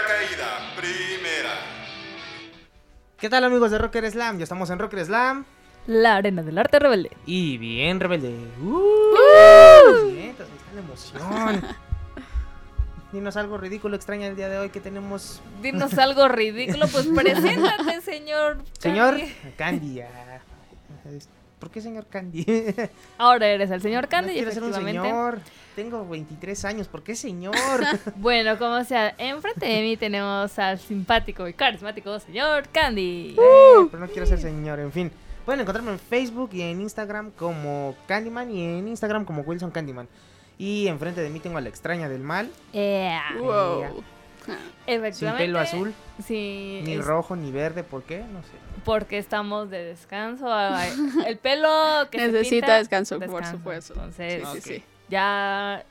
Primera caída, primera. ¿Qué tal amigos de Rocker Slam? Ya estamos en Rocker Slam. La arena del arte rebelde. Y bien rebelde. ¡Uh! Ahí está la emoción. Dinos algo ridículo, extraño el día de hoy que tenemos. Dinos algo ridículo, pues preséntate, señor. Señor Candy. ¿Por qué señor Candy? Ahora eres el señor No Candy, quiero ser un señor. Tengo 23 años. ¿Por qué señor? Bueno, como sea, enfrente de mí tenemos al simpático y carismático señor Candy. Eh, pero no quiero ser señor. En fin. Pueden encontrarme en Facebook y en Instagram como Candyman y en Instagram como Wilson Candyman. Y enfrente de mí tengo a la extraña del mal. Yeah. Wow. Sin pelo azul, Sí. ni es rojo, ni verde. ¿Por qué? No sé. Porque estamos de descanso. ay, El pelo que se Necesita pinta, descanso, por descanso. supuesto. Entonces, Sí, sí, ok. sí. Ya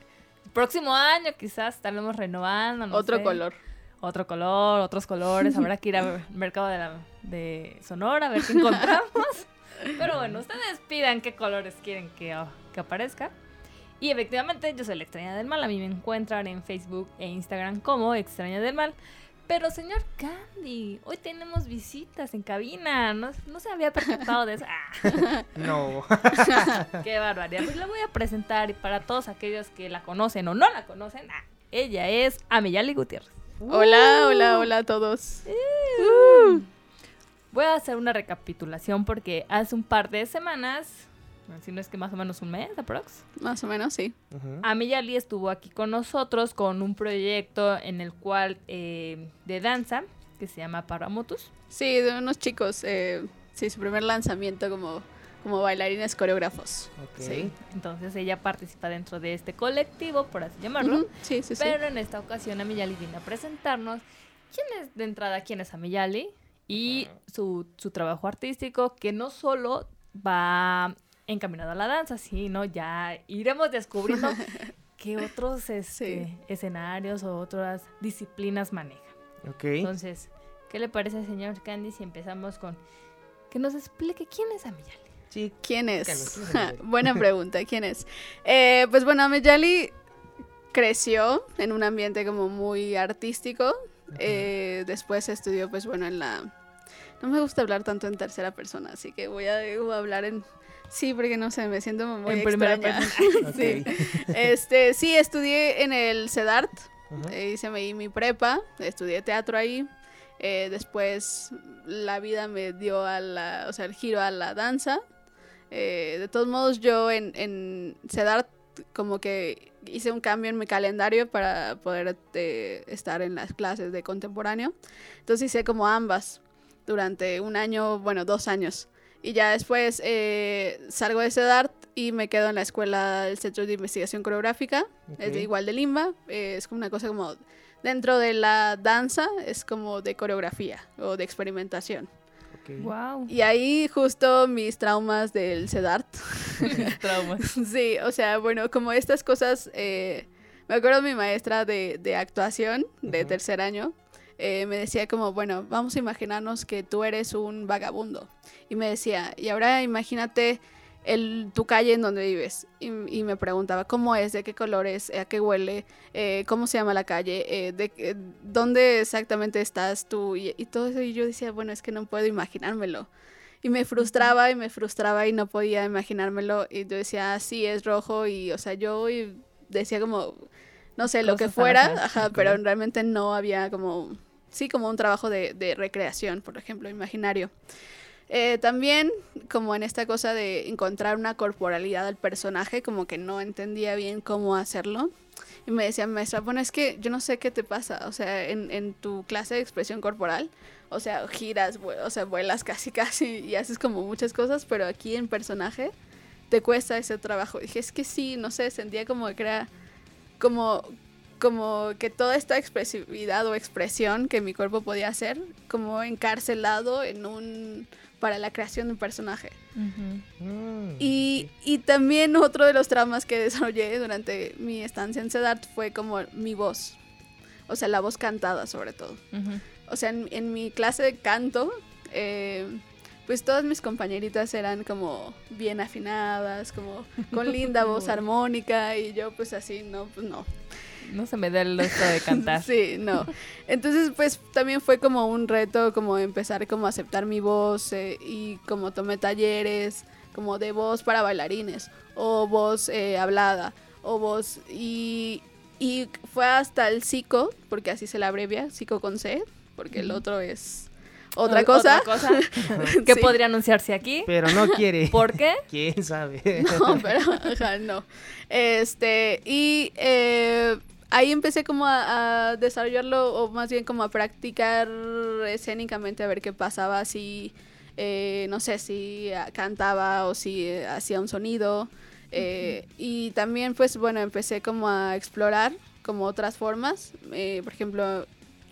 próximo año quizás estaremos renovando. no Otro sé, color. Otro color, otros colores. Habrá que ir al mercado de, la, de Sonora a ver qué encontramos. Pero bueno, ustedes pidan qué colores quieren que, oh, que aparezca. Y efectivamente, yo soy la extraña del mal. A mí me encuentran en Facebook e Instagram como extraña del mal. Pero señor Candy, hoy tenemos visitas en cabina. No, no se había percatado de eso. Ah, No. qué barbaridad. Pues la voy a presentar y para todos aquellos que la conocen o no la conocen, ah, ella es Ameyali Gutiérrez. Hola, hola, hola a todos. Voy a hacer una recapitulación porque hace un par de semanas, si no es que más o menos un mes, aprox, Más o menos, sí. Ujú. Amiyali estuvo aquí con nosotros con un proyecto en el cual eh, de danza que se llama Paramotus. Sí, de unos chicos. eh, sí, su primer lanzamiento como, como bailarines coreógrafos. Ok. Sí. Entonces ella participa dentro de este colectivo, por así llamarlo. Ujú, Sí, sí, sí. Pero en esta ocasión Amiyali viene a presentarnos quién es de entrada, quién es Amiyali y su, su trabajo artístico que no solo va encaminado a la danza, sino ya iremos descubriendo qué otros este, Sí. escenarios o otras disciplinas maneja. Ok. Entonces, ¿qué le parece, señor Candy, si empezamos con que nos explique quién es Amiyali? Sí. ¿Quién Carlos, es? ¿quién es Ameyali? Buena pregunta, ¿quién es? Eh, pues bueno, Ameyali creció en un ambiente como muy artístico. eh, después estudió, pues bueno, en la... No me gusta hablar tanto en tercera persona, así que voy a, voy a hablar en... Sí, porque no sé, me siento muy En primera extraña. Ok. sí. Este, sí, estudié en el CEDART, eh, hice mi, mi prepa, estudié teatro ahí. eh, después la vida me dio a la, o sea, el giro a la danza. Eh, de todos modos, yo en, en CEDART como que hice un cambio en mi calendario para poder eh, estar en las clases de contemporáneo. Entonces hice como ambas durante un año, bueno, dos años. Y ya después eh, salgo de CEDART y me quedo en la escuela del Centro de Investigación Coreográfica, es Ok. de igual de Limba, eh, es como una cosa como dentro de la danza, es como de coreografía o de experimentación. Ok. Wow. Y ahí justo mis traumas del CEDART. Traumas. Sí, o sea, bueno, como estas cosas, eh, me acuerdo mi maestra de, de actuación de Ujú. tercer año, eh, me decía como, bueno, vamos a imaginarnos que tú eres un vagabundo. Y me decía, y ahora imagínate el, tu calle en donde vives. Y, y me preguntaba, ¿cómo es? ¿De qué color es? ¿A qué huele? Eh, ¿Cómo se llama la calle? Eh, de, ¿Dónde exactamente estás tú? Y, y todo eso. Y yo decía, bueno, es que no puedo imaginármelo. Y me frustraba y me frustraba y no podía imaginármelo. Y yo decía, ah, sí, es rojo. Y, o sea, yo y decía como, no sé, lo que fuera, ajá, pero realmente no había como, sí, como un trabajo de, de recreación, por ejemplo, imaginario. Eh, también, como en esta cosa de encontrar una corporalidad al personaje, como que no entendía bien cómo hacerlo. Y me decía, maestra, bueno, es que yo no sé qué te pasa, o sea, en, en tu clase de expresión corporal, o sea, giras, o sea, vuelas casi, casi y haces como muchas cosas, pero aquí en personaje te cuesta ese trabajo. dije, es que sí, no sé, sentía como que era como, como que toda esta expresividad o expresión que mi cuerpo podía hacer, como encarcelado en un para la creación de un personaje. Mm, Y, y también otro de los traumas que desarrollé durante mi estancia en CEDART fue como mi voz. O sea, la voz cantada sobre todo. O sea, en, en mi clase de canto, eh, pues todas mis compañeritas eran como bien afinadas, como con linda voz armónica y yo pues así, no, pues no. No se me da el gusto de cantar. Sí, no. Entonces, pues también fue como un reto como empezar como a aceptar mi voz eh, y como tomé talleres como de voz para bailarines o voz eh, hablada o voz y, y fue hasta el psico, porque así se la abrevia, psico con C, porque el otro es otra cosa. Otra cosa que Sí. podría anunciarse aquí. Pero no quiere. ¿Por qué? ¿Quién sabe? No, pero ajá, no. Este, y eh, ahí empecé como a, desarrollarlo, o más bien como a practicar escénicamente, a ver qué pasaba, si, eh, no sé, si ah, cantaba o si eh, hacía un sonido. eh, Y también, pues bueno, empecé como a explorar como otras formas, eh, por ejemplo,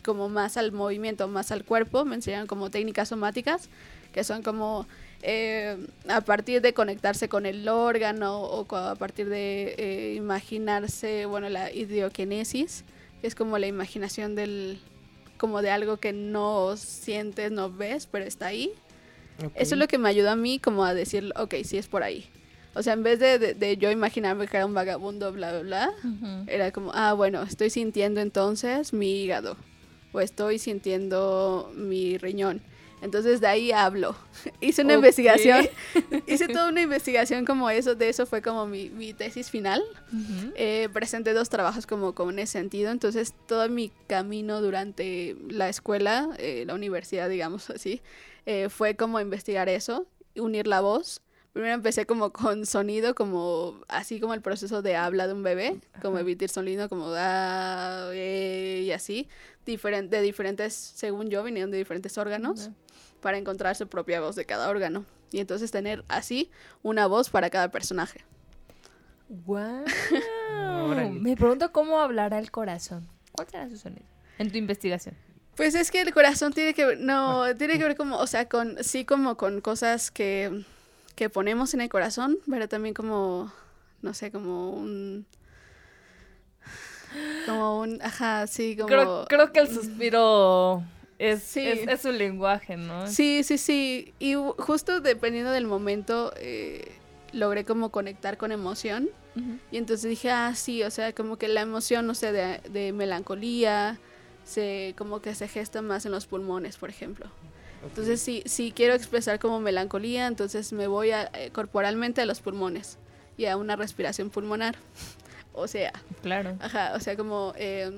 como más al movimiento, más al cuerpo, me enseñaron como técnicas somáticas, que son como eh, a partir de conectarse con el órgano o a partir de eh, imaginarse, bueno, la ideokinesis, que es como la imaginación del, como de algo que no sientes, no ves, pero está ahí. Eso es lo que me ayudó a mí como a decir, ok, sí es por ahí. O sea, en vez de, de- de yo imaginarme que era un vagabundo, bla, bla, era como, ah, bueno, estoy sintiendo entonces mi hígado o estoy sintiendo mi riñón. Entonces de ahí hablo. Hice una investigación, hice toda una investigación como eso, de eso fue como mi, mi tesis final. Eh, presenté dos trabajos como con ese sentido, entonces todo mi camino durante la escuela, eh, la universidad, digamos así, eh, fue como investigar eso, unir la voz. Primero empecé como con sonido, como así como el proceso de habla de un bebé, como emitir sonido, como da y así, de diferentes, según yo, vinieron de diferentes órganos para encontrar su propia voz de cada órgano. Y entonces tener así una voz para cada personaje. Órale. Me pregunto cómo hablará el corazón. ¿Cuál será su sonido? En tu investigación. Pues es que el corazón tiene que ver, no, tiene que ver como, o sea, con, sí como con cosas que, que ponemos en el corazón, pero también como, no sé, como un, como un, ajá, sí, como... Creo, creo que el suspiro es, Sí. es, es su lenguaje, ¿no? Sí, sí, sí, y justo dependiendo del momento, eh, logré como conectar con emoción, y entonces dije, ah, sí, o sea, como que la emoción, no sé, de, de melancolía, se, como que se gesta más en los pulmones, por ejemplo. Entonces, si, si quiero expresar como melancolía, entonces me voy a, eh, corporalmente a los pulmones y a una respiración pulmonar. O sea, Claro. ajá, o sea, como, eh,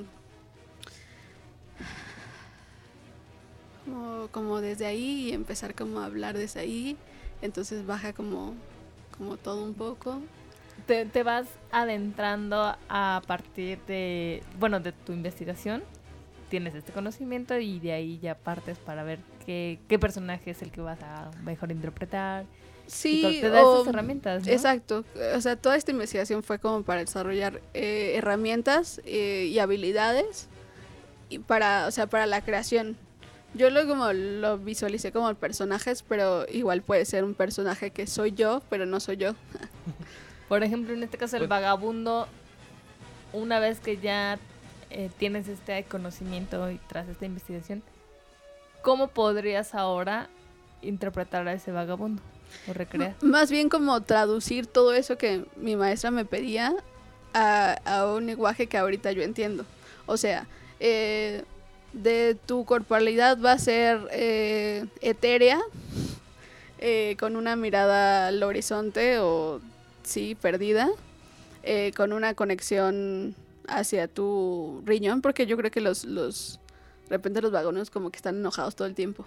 como, como desde ahí y empezar como a hablar desde ahí. Entonces baja como, como todo un poco. Te, te vas adentrando a partir de, bueno, de tu investigación tienes este conocimiento y de ahí ya partes para ver qué, qué personaje es el que vas a mejor interpretar. Sí, todo- te da o- esas herramientas, ¿no? Exacto. O sea, toda esta investigación fue como para desarrollar eh, herramientas eh, y habilidades y para, o sea, para la creación. Yo lo como lo visualicé como personajes, pero igual puede ser un personaje que soy yo, pero no soy yo. Por ejemplo, en este caso el Pues- vagabundo, una vez que ya eh, tienes este conocimiento y tras esta investigación, ¿cómo podrías ahora interpretar a ese vagabundo o recrear? M- Más bien como traducir todo eso que mi maestra me pedía a, a un lenguaje que ahorita yo entiendo. O sea, eh, de tu corporalidad va a ser eh, etérea, eh, con una mirada al horizonte o sí, perdida, eh, con una conexión hacia tu riñón, porque yo creo que los, los de repente los vagones como que están enojados todo el tiempo.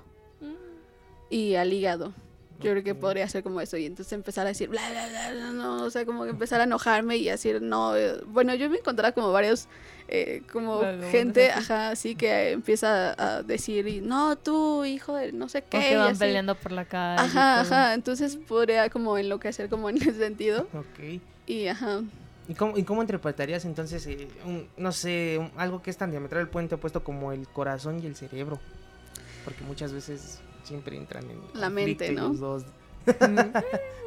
Y al hígado. Yo creo que podría ser como eso y entonces empezar a decir bla bla bla, bla, no, o sea, como que empezar a enojarme y decir no, eh, bueno, yo me encontraba como varios eh, como gente, ajá, así que empieza a decir y no, tú, hijo de no sé qué, Porque y van así. peleando por la calle. y Ajá, todo. ajá, entonces podría como enloquecer como en ese sentido Ok. y ajá. ¿Y cómo, y cómo interpretarías entonces, eh, un- no sé, un- algo que es tan diametral el puente opuesto como el corazón y el cerebro? Porque muchas veces siempre entran en La mente, ¿no? los dos. Mm, eh,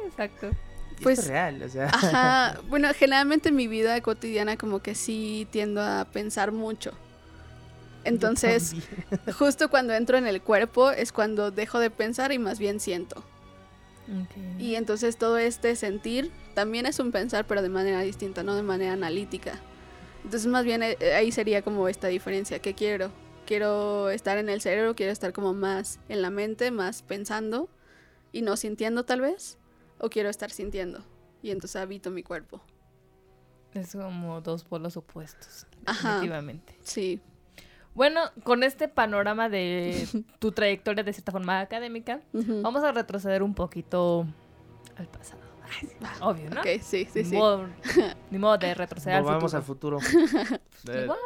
Exacto. Y Pues- es real, o sea. Ajá, bueno, generalmente en mi vida cotidiana como que sí tiendo a pensar mucho. Entonces, justo cuando entro en el cuerpo es cuando dejo de pensar y más bien siento. Y entonces todo este sentir también es un pensar, pero de manera distinta, no de manera analítica. Entonces más bien eh, ahí sería como esta diferencia. ¿Qué quiero? Quiero estar en el cerebro, quiero estar como más en la mente, más pensando y no sintiendo tal vez. O quiero estar sintiendo. Y entonces habito mi cuerpo. Es como dos polos opuestos. Ajá. Definitivamente. Sí. Bueno, con este panorama de tu trayectoria de cierta forma académica, vamos a retroceder un poquito al pasado. Obvio, ¿no? Ok, sí, sí, Ni sí. modo- ni modo de retroceder Volvamos al futuro. Igual.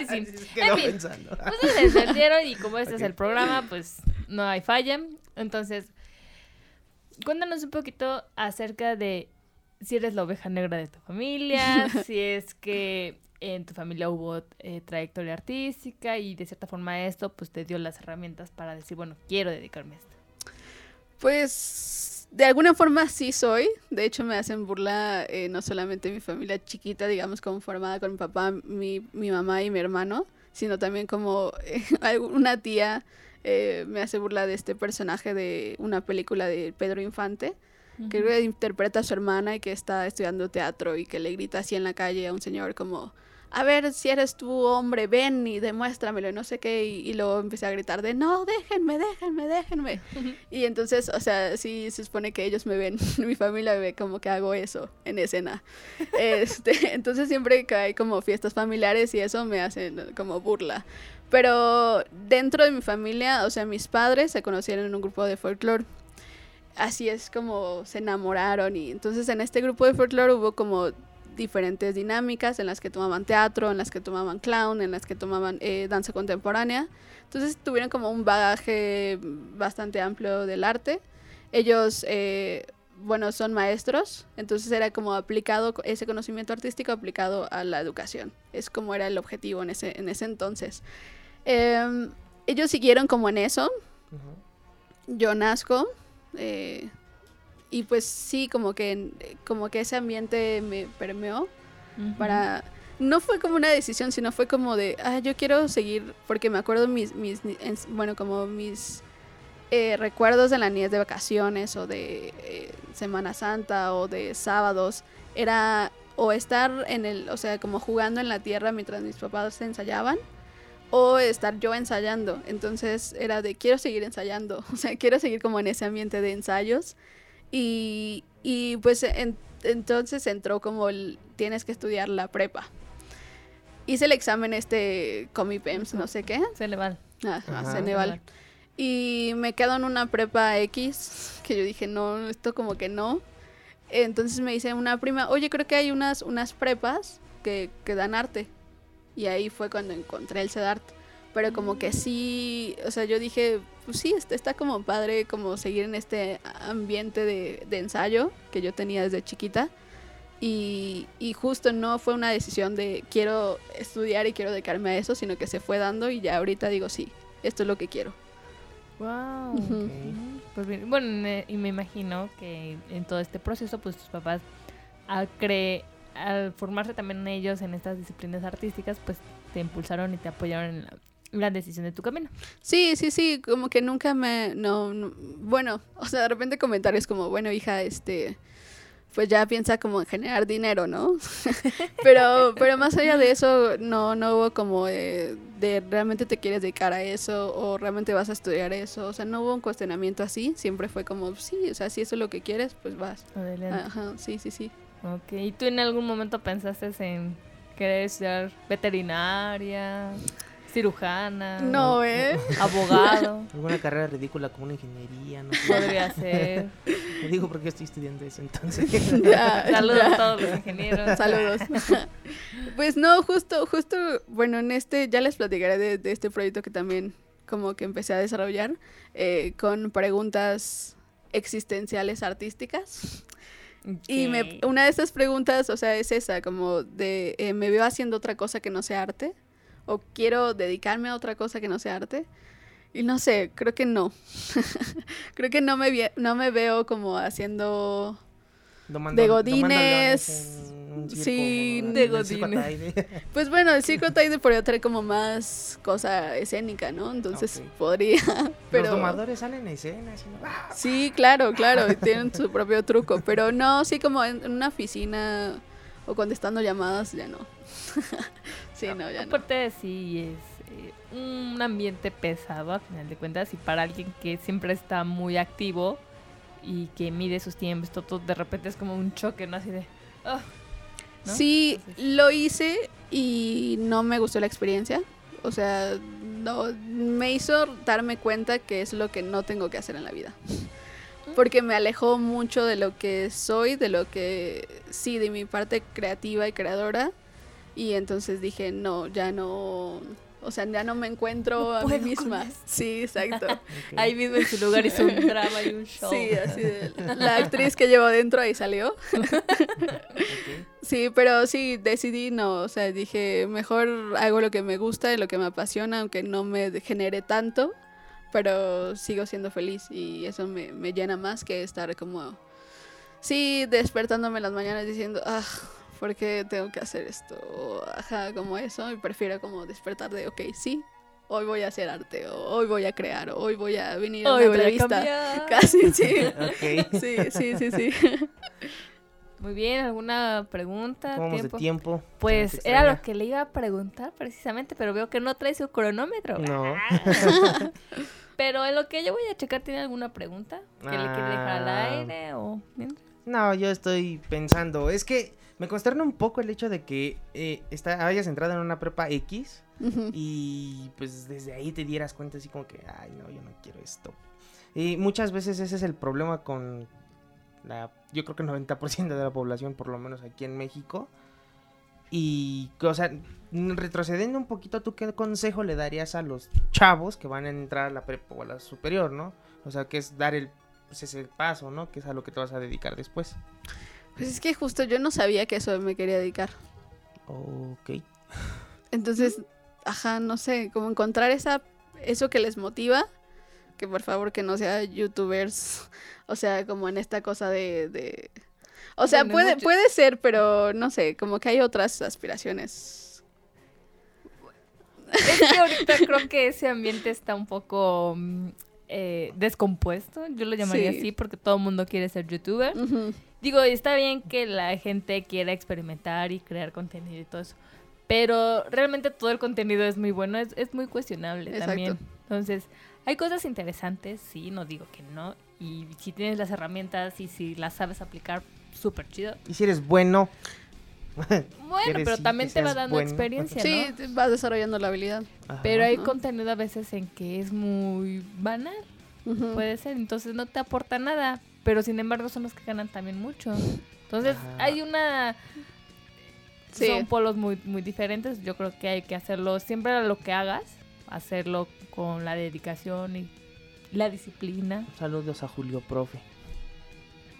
Y sí. En fin. pensando. Pues se entendieron y como este es el programa, pues no hay falla. Entonces, cuéntanos un poquito acerca de si eres la oveja negra de tu familia, si es que en tu familia hubo eh, trayectoria artística y de cierta forma esto pues te dio las herramientas para decir, bueno, quiero dedicarme a esto. Pues de alguna forma sí soy. De hecho me hacen burla eh, no solamente mi familia chiquita, digamos, como formada con mi papá, mi, mi mamá y mi hermano, sino también como eh, una tía eh, me hace burla de este personaje de una película de Pedro Infante, que interpreta a su hermana y que está estudiando teatro y que le grita así en la calle a un señor como, a ver si eres tú hombre, ven y demuéstramelo y no sé qué, y, y luego empecé a gritar de, no, déjenme, déjenme, déjenme. Y entonces, o sea, sí se supone que ellos me ven, mi familia me ve como que hago eso en escena. Este, entonces siempre que hay como fiestas familiares y eso me hacen como burla. Pero dentro de mi familia, o sea, mis padres se conocieron en un grupo de folclore. Así es como se enamoraron y entonces en este grupo de folclore hubo como diferentes dinámicas en las que tomaban teatro, en las que tomaban clown, en las que tomaban eh, danza contemporánea. Entonces tuvieron como un bagaje bastante amplio del arte. Ellos, eh, bueno, son maestros, entonces era como aplicado ese conocimiento artístico aplicado a la educación. Es como era el objetivo en ese, en ese entonces. Em, ellos siguieron como en eso. Yo nazco eh, y pues sí, como que, como que ese ambiente me permeó para no fue como una decisión sino fue como de ah yo quiero seguir porque me acuerdo mis mis bueno como mis eh, recuerdos de la niñez de vacaciones o de eh, Semana Santa o de sábados era o estar en el o sea como jugando en la tierra mientras mis papás ensayaban o estar yo ensayando. Entonces era de quiero seguir ensayando o sea quiero seguir como en ese ambiente de ensayos y, y pues en- entonces entró como el tienes que estudiar la prepa. Hice el examen este Comipems, no sé qué, Se le va. ajá, Ajá. Ceneval. Y me quedo en una prepa X, que yo dije, no, esto como que no. Entonces me dice una prima, oye, creo que hay unas, unas prepas que, que dan arte. y ahí fue cuando encontré el CEDART. Pero como que sí, o sea, yo dije, pues sí, está, está como padre como seguir en este ambiente de, de ensayo que yo tenía desde chiquita. Y, y justo no fue una decisión de quiero estudiar y quiero dedicarme a eso, sino que se fue dando y ya ahorita digo, sí, esto es lo que quiero. Wow. Pues bien, bueno, me- y me imagino que en todo este proceso, pues tus papás, al, cre al formarse también ellos en estas disciplinas artísticas, pues te impulsaron y te apoyaron en la, la decisión de tu camino. Sí, sí, sí, como que nunca me, no, no- bueno, o sea, de repente comentarios como, bueno, hija, este, pues ya piensa como en generar dinero, ¿no? pero, pero más allá de eso, no, no hubo como de, de realmente te quieres dedicar a eso o realmente vas a estudiar eso, o sea, no hubo un cuestionamiento así, siempre fue como, sí, o sea, si eso es lo que quieres, pues vas. Adelante. Ajá, sí, sí, sí. Ok, ¿y tú en algún momento pensaste en querer estudiar veterinaria, cirujana, No, ¿eh? abogado? Alguna carrera ridícula como una ingeniería, no sé. Podría ser. Lo digo porque estoy estudiando eso, entonces. Ya, Saludos ya. a todos los ingenieros. Saludos. pues no, justo, justo, bueno, en este, ya les platicaré de, de este proyecto que también como que empecé a desarrollar eh, con preguntas existenciales artísticas. Y me, una de estas preguntas, o sea, es esa, como de, eh, ¿me veo haciendo otra cosa que no sea arte? ¿O quiero dedicarme a otra cosa que no sea arte? Y no sé, creo que no. creo que no me, no me veo como haciendo Domando- De godines, circo, sí, de godines. Pues bueno, el circo Taide podría traer como más cosa escénica, ¿no? Entonces Ok. podría, pero... Los domadores salen en escena. así, ¿no? ¡Ah! Sí, claro, claro, tienen su propio truco, pero no, sí como en una oficina o contestando llamadas, ya no. sí, no, ya no. Aparte sí es eh, un ambiente pesado a final de cuentas y para alguien que siempre está muy activo y que mide sus tiempos, todo, de repente es como un choque, ¿no? Así de... "Ah", ¿no? Sí, Entonces- lo hice y no me gustó la experiencia. O sea, no, me hizo darme cuenta que es lo que no tengo que hacer en la vida. Porque me alejó mucho de lo que soy, de lo que sí, de mi parte creativa y creadora. Y entonces dije, no, ya no, o sea, ya no me encuentro No a mí misma. Sí, exacto. Ahí mismo en su lugar hizo un drama y un show. Sí, así de, la actriz que llevo dentro ahí salió. Sí, pero sí, decidí no, o sea, dije, mejor hago lo que me gusta y lo que me apasiona, aunque no me genere tanto, pero sigo siendo feliz y eso me, me llena más que estar como, sí, despertándome en las mañanas diciendo, ah, ¿por qué tengo que hacer esto? O, ajá, como eso, y prefiero como despertar de, ok, sí, hoy voy a hacer arte, o hoy voy a crear, o hoy voy a venir a una a entrevista. Casi, sí. Ok. Sí, sí, sí, sí. Muy bien, ¿alguna pregunta? ¿Cómo vamos de ¿Tiempo? tiempo? Pues ¿Se te era lo que le iba a preguntar precisamente, pero veo que no trae su cronómetro. No. Pero en lo que yo voy a checar, ¿tiene alguna pregunta que le quiere dejar al Ah. aire o mientras? No, yo estoy pensando. Es que me consterna un poco el hecho de que eh, está, hayas entrado en una prepa X Ujú. y pues desde ahí te dieras cuenta así como que, ay, no, yo no quiero esto. Y muchas veces ese es el problema con la, yo creo que el 90% de la población, por lo menos aquí en México. Y, o sea, retrocediendo un poquito, ¿tú qué consejo le darías a los chavos que van a entrar a la prepa o a la superior, no? O sea, que es dar el, pues ese paso, ¿no? Que es a lo que te vas a dedicar después. Pues es que justo yo no sabía que eso me quería dedicar. Ok. Entonces, ajá, no sé, como encontrar esa eso que les motiva, que por favor que no sea youtubers, o sea, como en esta cosa de, de... o sea, Bueno, puede mucho- puede ser, pero no sé, como que hay otras aspiraciones. Es que ahorita creo que ese ambiente está un poco mm, eh, descompuesto. Yo lo llamaría Sí. así porque todo el mundo quiere ser youtuber. Ujú. Digo, está bien que la gente quiera experimentar y crear contenido y todo eso. Pero realmente todo el contenido es muy bueno, es, es muy cuestionable Exacto. también. Entonces, hay cosas interesantes, sí, no digo que no. Y si tienes las herramientas y si las sabes aplicar, súper chido. Y si eres bueno. Bueno, pero también te va dando bueno. experiencia, Sí, ¿no? te vas desarrollando la habilidad. Ajá. Pero hay Ajá. contenido a veces en que es muy banal, puede ser, entonces no te aporta nada, pero sin embargo son los que ganan también mucho. Entonces Ajá. hay una Sí. son polos muy, muy diferentes. Yo creo que hay que hacerlo, siempre lo que hagas, hacerlo con la dedicación y la disciplina. Saludos a Julio Profe.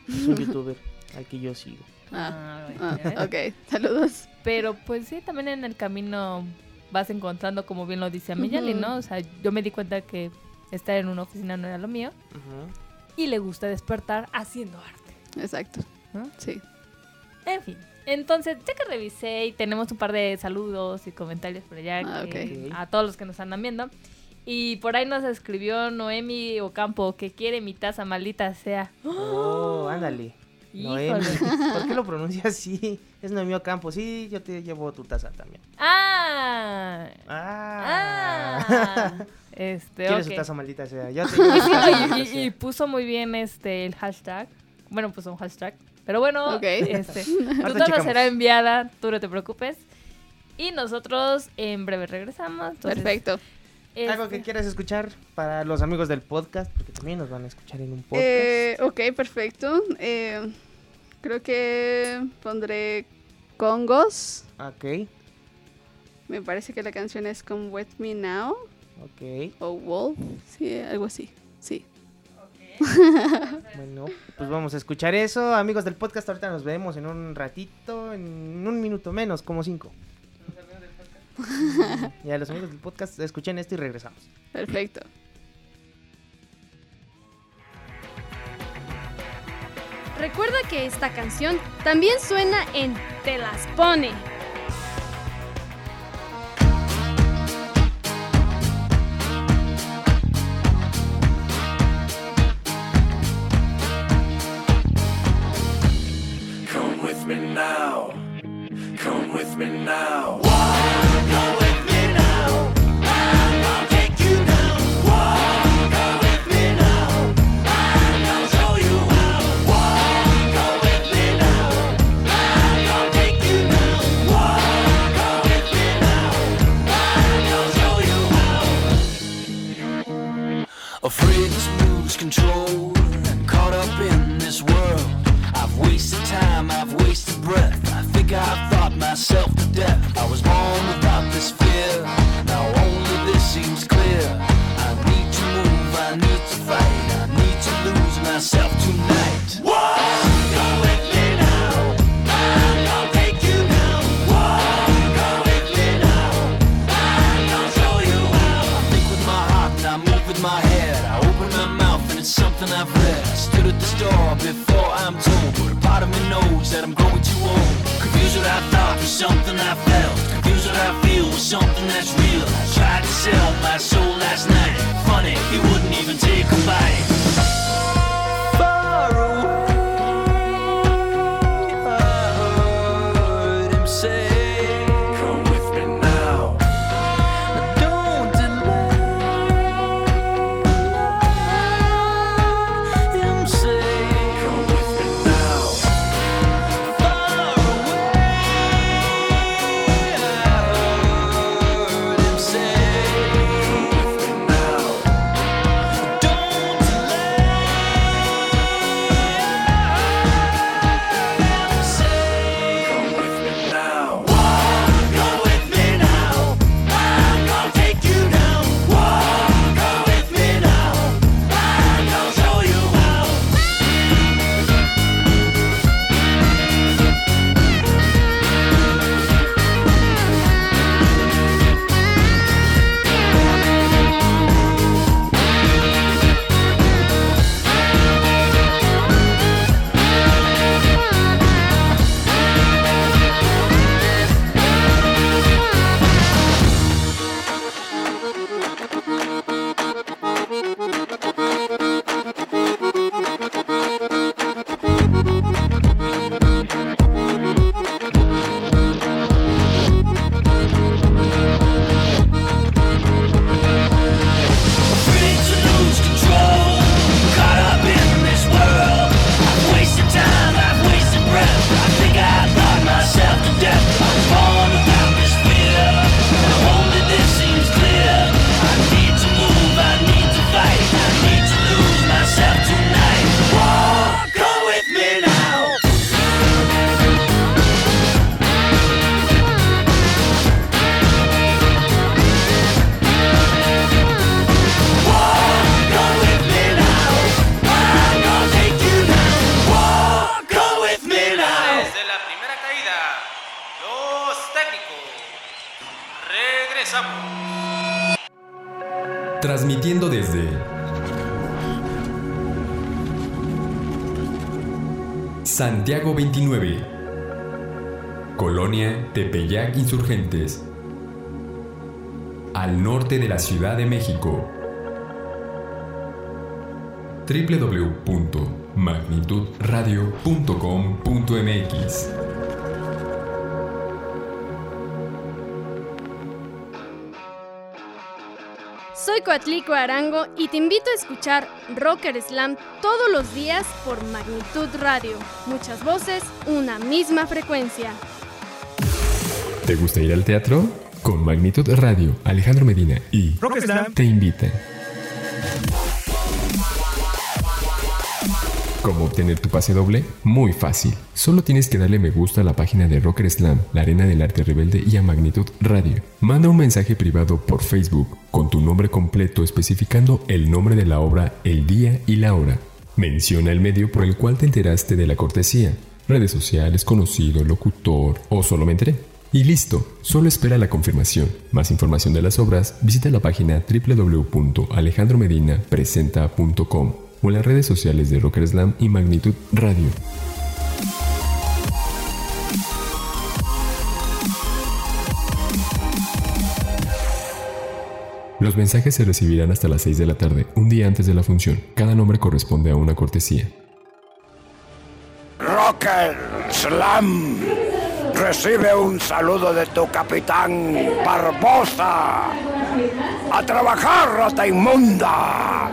Es un youtuber al que yo sigo. Ah, Ah, ah, ok, saludos. Pero pues sí, también en el camino vas encontrando, como bien lo dice Amiyali, Ujú. ¿no? O sea, yo me di cuenta que estar en una oficina no era lo mío Ujú. Y le gusta despertar haciendo arte. Exacto. ¿no? Sí. En fin. Entonces, ya que revisé y tenemos un par de saludos y comentarios por allá Ah, que- a todos los que nos andan viendo. Y por ahí nos escribió Noemi Ocampo que quiere mi taza maldita sea. Oh, ándale. Noemi. ¿Por qué lo pronuncias así? Es Noemí Ocampo. Sí, yo te llevo tu taza también. Ah. Ah. Ah. Este, ¿Quieres ok. su taza maldita sea? Yo te Y, y- y puso muy bien este el hashtag. Bueno, puso un hashtag. Pero bueno, Ok. este, tu taza checamos. será enviada, tú no te preocupes. Y nosotros en breve regresamos. entonces, Perfecto. ¿Algo este, que quieras escuchar para los amigos del podcast? Porque también nos van a escuchar en un podcast. Eh, ok, perfecto. Eh, creo que pondré Congos. Ok, Me parece que la canción es Come With Me Now ok. o Wolf. Sí, algo así. Sí. Bueno, pues vamos a escuchar eso. Amigos del podcast, ahorita nos vemos en un ratito, en un minuto menos, como cinco. ya, los amigos del podcast, escuchen esto y regresamos. Perfecto. Recuerda que esta canción también suena en Te las pone. Santiago 29, Colonia Tepeyac Insurgentes, al norte de la Ciudad de México. www.magnitudradio.com.mx Soy Coatlico Arango y te invito a escuchar Rocker Slam todos los días por Magnitud Radio. Muchas voces, una misma frecuencia. ¿Te gusta ir al teatro? Con Magnitud Radio, Alejandro Medina y Rock Slam. te invitan. ¿Cómo obtener tu pase doble? Muy fácil. Solo tienes que darle me gusta a la página de Rocker Slam, la Arena del Arte Rebelde y a Magnitud Radio. Manda un mensaje privado por Facebook con tu nombre completo especificando el nombre de la obra, el día y la hora. Menciona el medio por el cual te enteraste de la cortesía. Redes sociales, conocido, locutor o solo me enteré. Y listo, solo espera la confirmación. Más información de las obras, visita la página www.alejandromedinapresenta.com o en las redes sociales de Rocker Slam y Magnitud Radio. Los mensajes se recibirán hasta las 6 de la tarde, un día antes de la función. Cada nombre corresponde a una cortesía. Rocker Slam recibe un saludo de tu capitán Barbosa. A trabajar, rata inmunda.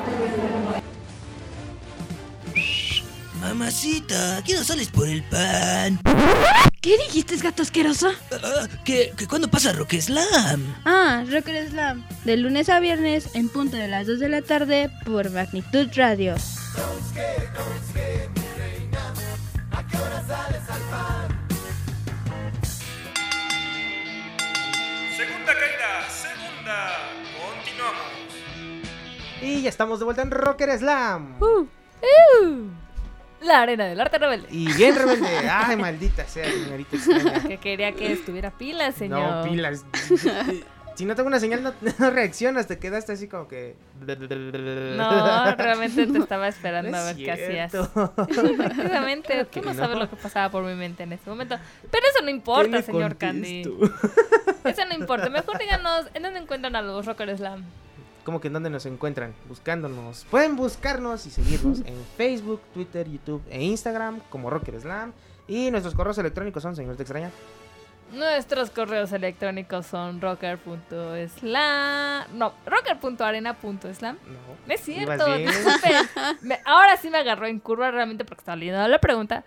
Mamacita, ¿qué no sales por el pan? ¿Qué dijiste, gato asqueroso? Ah, ¿Que, que cuándo pasa Rock Slam? Ah, Rocker Slam. De lunes a viernes en punto de las 2 de la tarde por Magnitud Radio. Segunda caída, segunda. Continuamos. Y ya estamos de vuelta en Rocker Slam. Uh, La arena del arte rebelde. Y bien rebelde. Ay, maldita sea, señorita extraña. Que quería que estuviera pilas, señor. No, pilas. Si no tengo una señal, no, no reaccionas, te quedaste así como que. No, realmente te estaba esperando No a ver qué hacías. Efectivamente, tú no no. sabes lo que pasaba por mi mente en este momento. Pero eso no importa, ¿Qué le señor Candy. Eso no importa. Mejor díganos en dónde encuentran a los Rocker Slam. ¿Cómo que en dónde nos encuentran? Buscándonos. Pueden buscarnos y seguirnos en Facebook, Twitter, YouTube e Instagram como Rocker Slam. Y nuestros correos electrónicos son, señor Te Extraña. Nuestros correos electrónicos son rocker.slam. No, rocker.arena.slam. No. Es cierto. Me- ahora sí me agarró en curva realmente porque estaba leyendo la pregunta.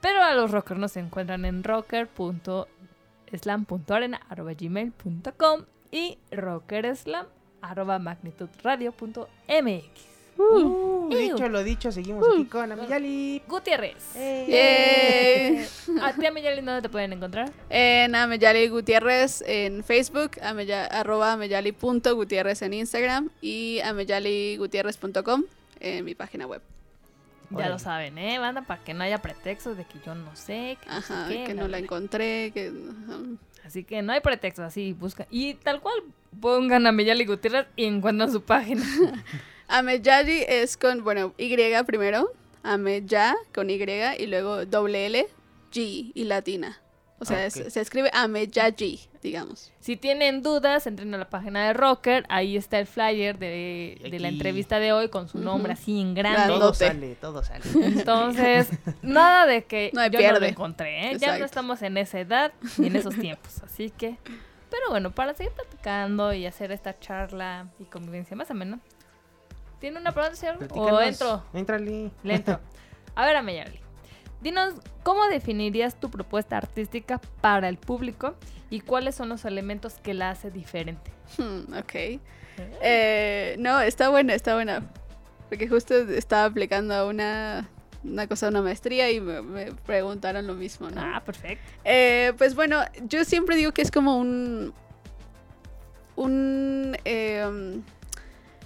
Pero a los rockers nos encuentran en rocker.slam.arena.gmail.com y rockerslam.magnitudradio.mx. Uh, Ew. dicho lo dicho, seguimos aquí con Amiyali. Gutiérrez. Yay. A ti, Amiyali, ¿dónde te pueden encontrar? En Ameyali Gutiérrez en Facebook, ameya- arroba ameyali.gutiérrez en Instagram y ameyaligutierrez.com en mi página web. Ya lo saben, ¿eh? Banda, para que no haya pretextos de que yo no sé, que no sé Ajá, qué, que bla, no bla, la bla. encontré, que... Así que no hay pretextos, así buscan. Y tal cual, pongan a Meyali Gutiérrez y encuentran su página. Ameyali es con, bueno, Y primero, Ameya con Y y luego doble L, G y latina. O sea, es- Ok. se escribe Ameyaji, digamos. Si tienen dudas, entren a la página de Rocker. Ahí está el flyer de, de la entrevista de hoy con su nombre así en Grande. Todo sale, todo sale. Entonces, nada de que No hay yo no lo encontré, ¿eh? Ya no estamos en esa edad ni en esos tiempos. Así que, pero bueno, para seguir platicando y hacer esta charla y convivencia más o menos. ¿Tiene una pregunta, señor? ¿O entro? Éntrale. Le entro. A ver, Ameyali. Dinos, ¿cómo definirías tu propuesta artística para el público y cuáles son los elementos que la hace diferente? Hmm, ok. Eh, no, está buena, está buena. Porque justo estaba aplicando una, una cosa, una maestría y me, me preguntaron lo mismo, ¿no? Ah, perfecto. Eh, pues bueno, yo siempre digo que es como un. Un. eh,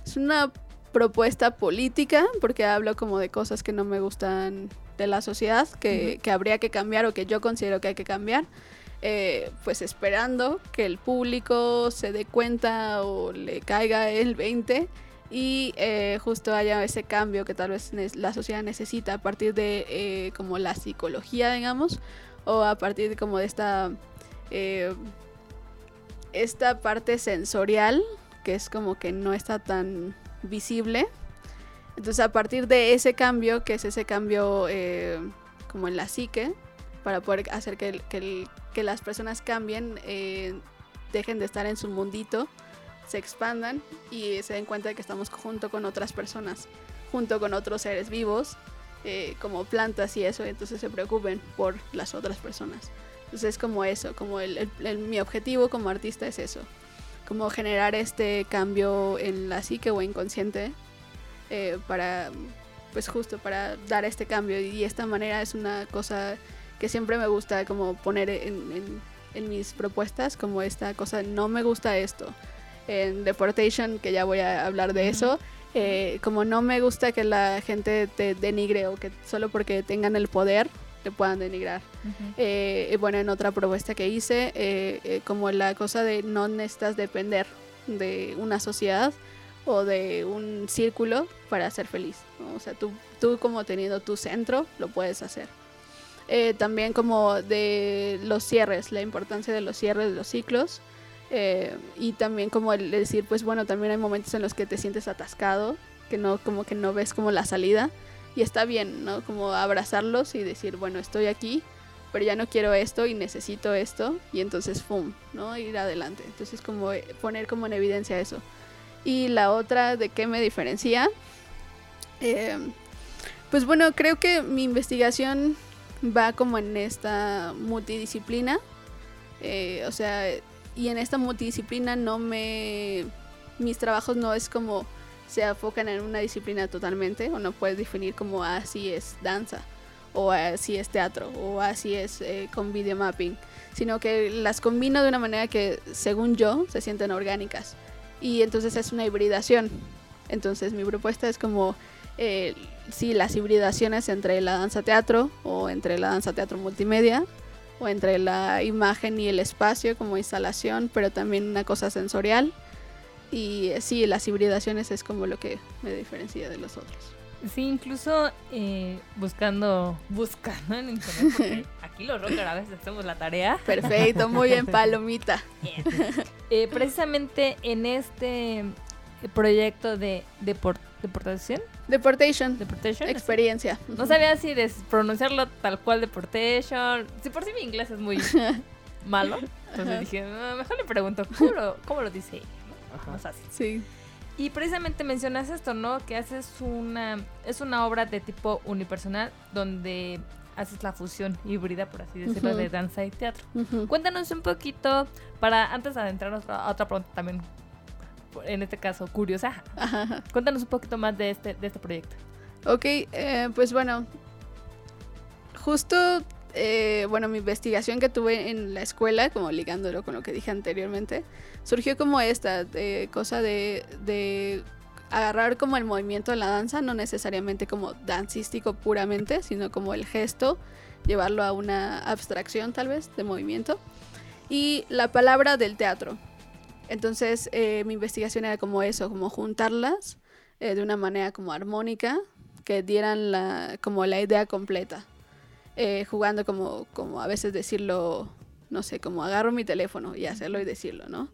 es una propuesta política, porque hablo como de cosas que no me gustan de la sociedad, que, que habría que cambiar o que yo considero que hay que cambiar. eh, pues esperando que el público se dé cuenta o le caiga el 20 y eh, justo haya ese cambio que tal vez la sociedad necesita a partir de eh, como la psicología, digamos, o a partir de como de esta eh, esta parte sensorial que es como que no está tan visible. Entonces a partir de ese cambio, que es ese cambio eh, como en la psique, para poder hacer que, que, que las personas cambien, eh, dejen de estar en su mundito, se expandan y se den cuenta de que estamos junto con otras personas, junto con otros seres vivos, eh, como plantas y eso, entonces se preocupen por las otras personas. Entonces es como eso, como el, el- el- mi objetivo como artista es eso, como generar este cambio en la psique o inconsciente eh, para, pues justo para dar este cambio y esta manera es una cosa que siempre me gusta como poner en, en- en mis propuestas, como esta cosa, no me gusta esto. En Deportation, que ya voy a hablar de eso, eh, como no me gusta que la gente te denigre o que solo porque tengan el poder te puedan denigrar. Eh, y bueno, en otra propuesta que hice, eh, como la cosa de no necesitas depender de una sociedad o de un círculo para ser feliz. ¿no? O sea, tú, tú como teniendo tu centro lo puedes hacer. Eh, también como de los cierres, la importancia de los cierres de los ciclos. eh, y también como el decir, pues bueno, también hay momentos en los que te sientes atascado, que no, como que no ves como la salida. Y está bien, ¿no? Como abrazarlos y decir, bueno, estoy aquí, pero ya no quiero esto y necesito esto. Y entonces, ¡pum! ¿no? Ir adelante. Entonces, como poner como en evidencia eso. Y la otra, ¿de qué me diferencia? Eh, pues bueno, creo que mi investigación va como en esta multidisciplina. Eh, o sea, y en esta multidisciplina no me... Mis trabajos no es como se enfocan en una disciplina totalmente, o no puedes definir como así es danza, o así es teatro, o así es eh, con videomapping, sino que las combino de una manera que, según yo, se sienten orgánicas. Y entonces es una hibridación. Entonces mi propuesta es como, eh, sí, las hibridaciones entre la danza teatro, o entre la danza teatro multimedia, o entre la imagen y el espacio como instalación, pero también una cosa sensorial. Y eh, sí, las hibridaciones es como lo que me diferencia de los otros. Sí, incluso eh, buscando, buscando en internet, porque aquí los rockers a veces hacemos la tarea. Perfecto, muy bien, palomita. Eh, precisamente en este proyecto de deport- deportación. Deportation. Deportation. Experiencia. No sabía si des- pronunciarlo tal cual deportation. Si por sí mi inglés es muy malo. Entonces dije, "No, mejor le pregunto, ¿cómo lo, cómo lo dice ella? ¿no? Sí. Y precisamente mencionas esto, ¿no? Que haces una, es una obra de tipo unipersonal donde haces la fusión híbrida, por así decirlo, de danza y teatro. Cuéntanos un poquito, para antes de adentrarnos a otra pregunta también, en este caso, curiosa. Ajá. Cuéntanos un poquito más de este, de este proyecto. Ok, eh, pues bueno, justo, eh, bueno, mi investigación que tuve en la escuela, como ligándolo con lo que dije anteriormente, surgió como esta cosa de, de agarrar como el movimiento de la danza, no necesariamente como dancístico puramente, sino como el gesto, llevarlo a una abstracción tal vez de movimiento, y la palabra del teatro. Entonces eh, mi investigación era como eso, como juntarlas eh, de una manera como armónica, que dieran la, como la idea completa. Eh, jugando como, como a veces decirlo, no sé, como agarro mi teléfono y hacerlo y decirlo, ¿no?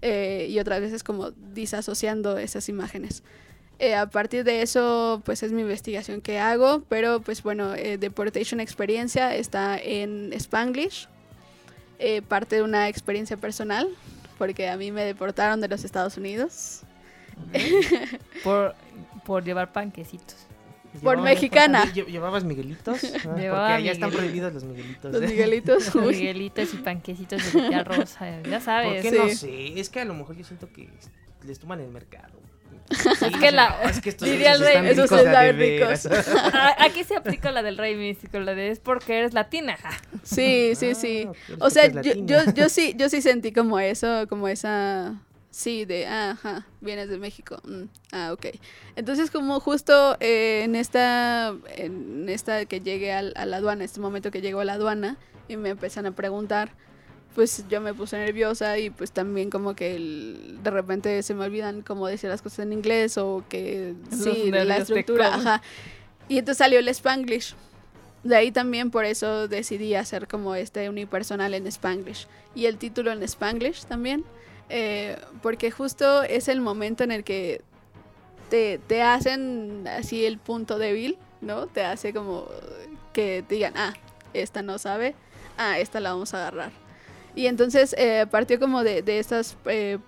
Eh, y otras veces como disasociando esas imágenes. Eh, a partir de eso, pues es mi investigación que hago, pero pues bueno, eh, Deportation Experiencia está en Spanglish, eh, parte de una experiencia personal, porque a mí me deportaron de los Estados Unidos. Por, por llevar panquecitos. Por mexicana. ¿Lle- ¿Llevabas miguelitos? Ah, porque Llevaba allá están prohibidos los miguelitos. Los ¿eh? Miguelitos. uy. Miguelitos y panquecitos de tía rosa, ya sabes. ¿Por qué no sé? Es que a lo mejor yo siento que les toman el mercado. Es que la. Es que estos diría el rey. esos sí ricos. Ah, Aquí se aplica la del rey místico, la de es porque eres latina. Sí, sí, sí. Ah, O sea, porque yo, yo sí, yo sí sentí como eso, como esa, sí, de, ah, ajá, vienes de México, mm, ah, ok. Entonces como justo eh, en esta, en esta que llegué al- a la aduana, este momento que llegó a la aduana y me empiezan a preguntar, pues yo me puse nerviosa y pues también como que el- de repente se me olvidan cómo decir las cosas en inglés o que Los sí, la estructura, ajá. Y entonces salió el Spanglish. De ahí también por eso decidí hacer como este unipersonal en Spanglish. Y el título en Spanglish también. Eh, porque justo es el momento en el que te, te hacen así el punto débil, ¿no? Te hace como que te digan, ah, esta no sabe, ah, esta la vamos a agarrar. Y entonces eh, partió como de, de estas, eh,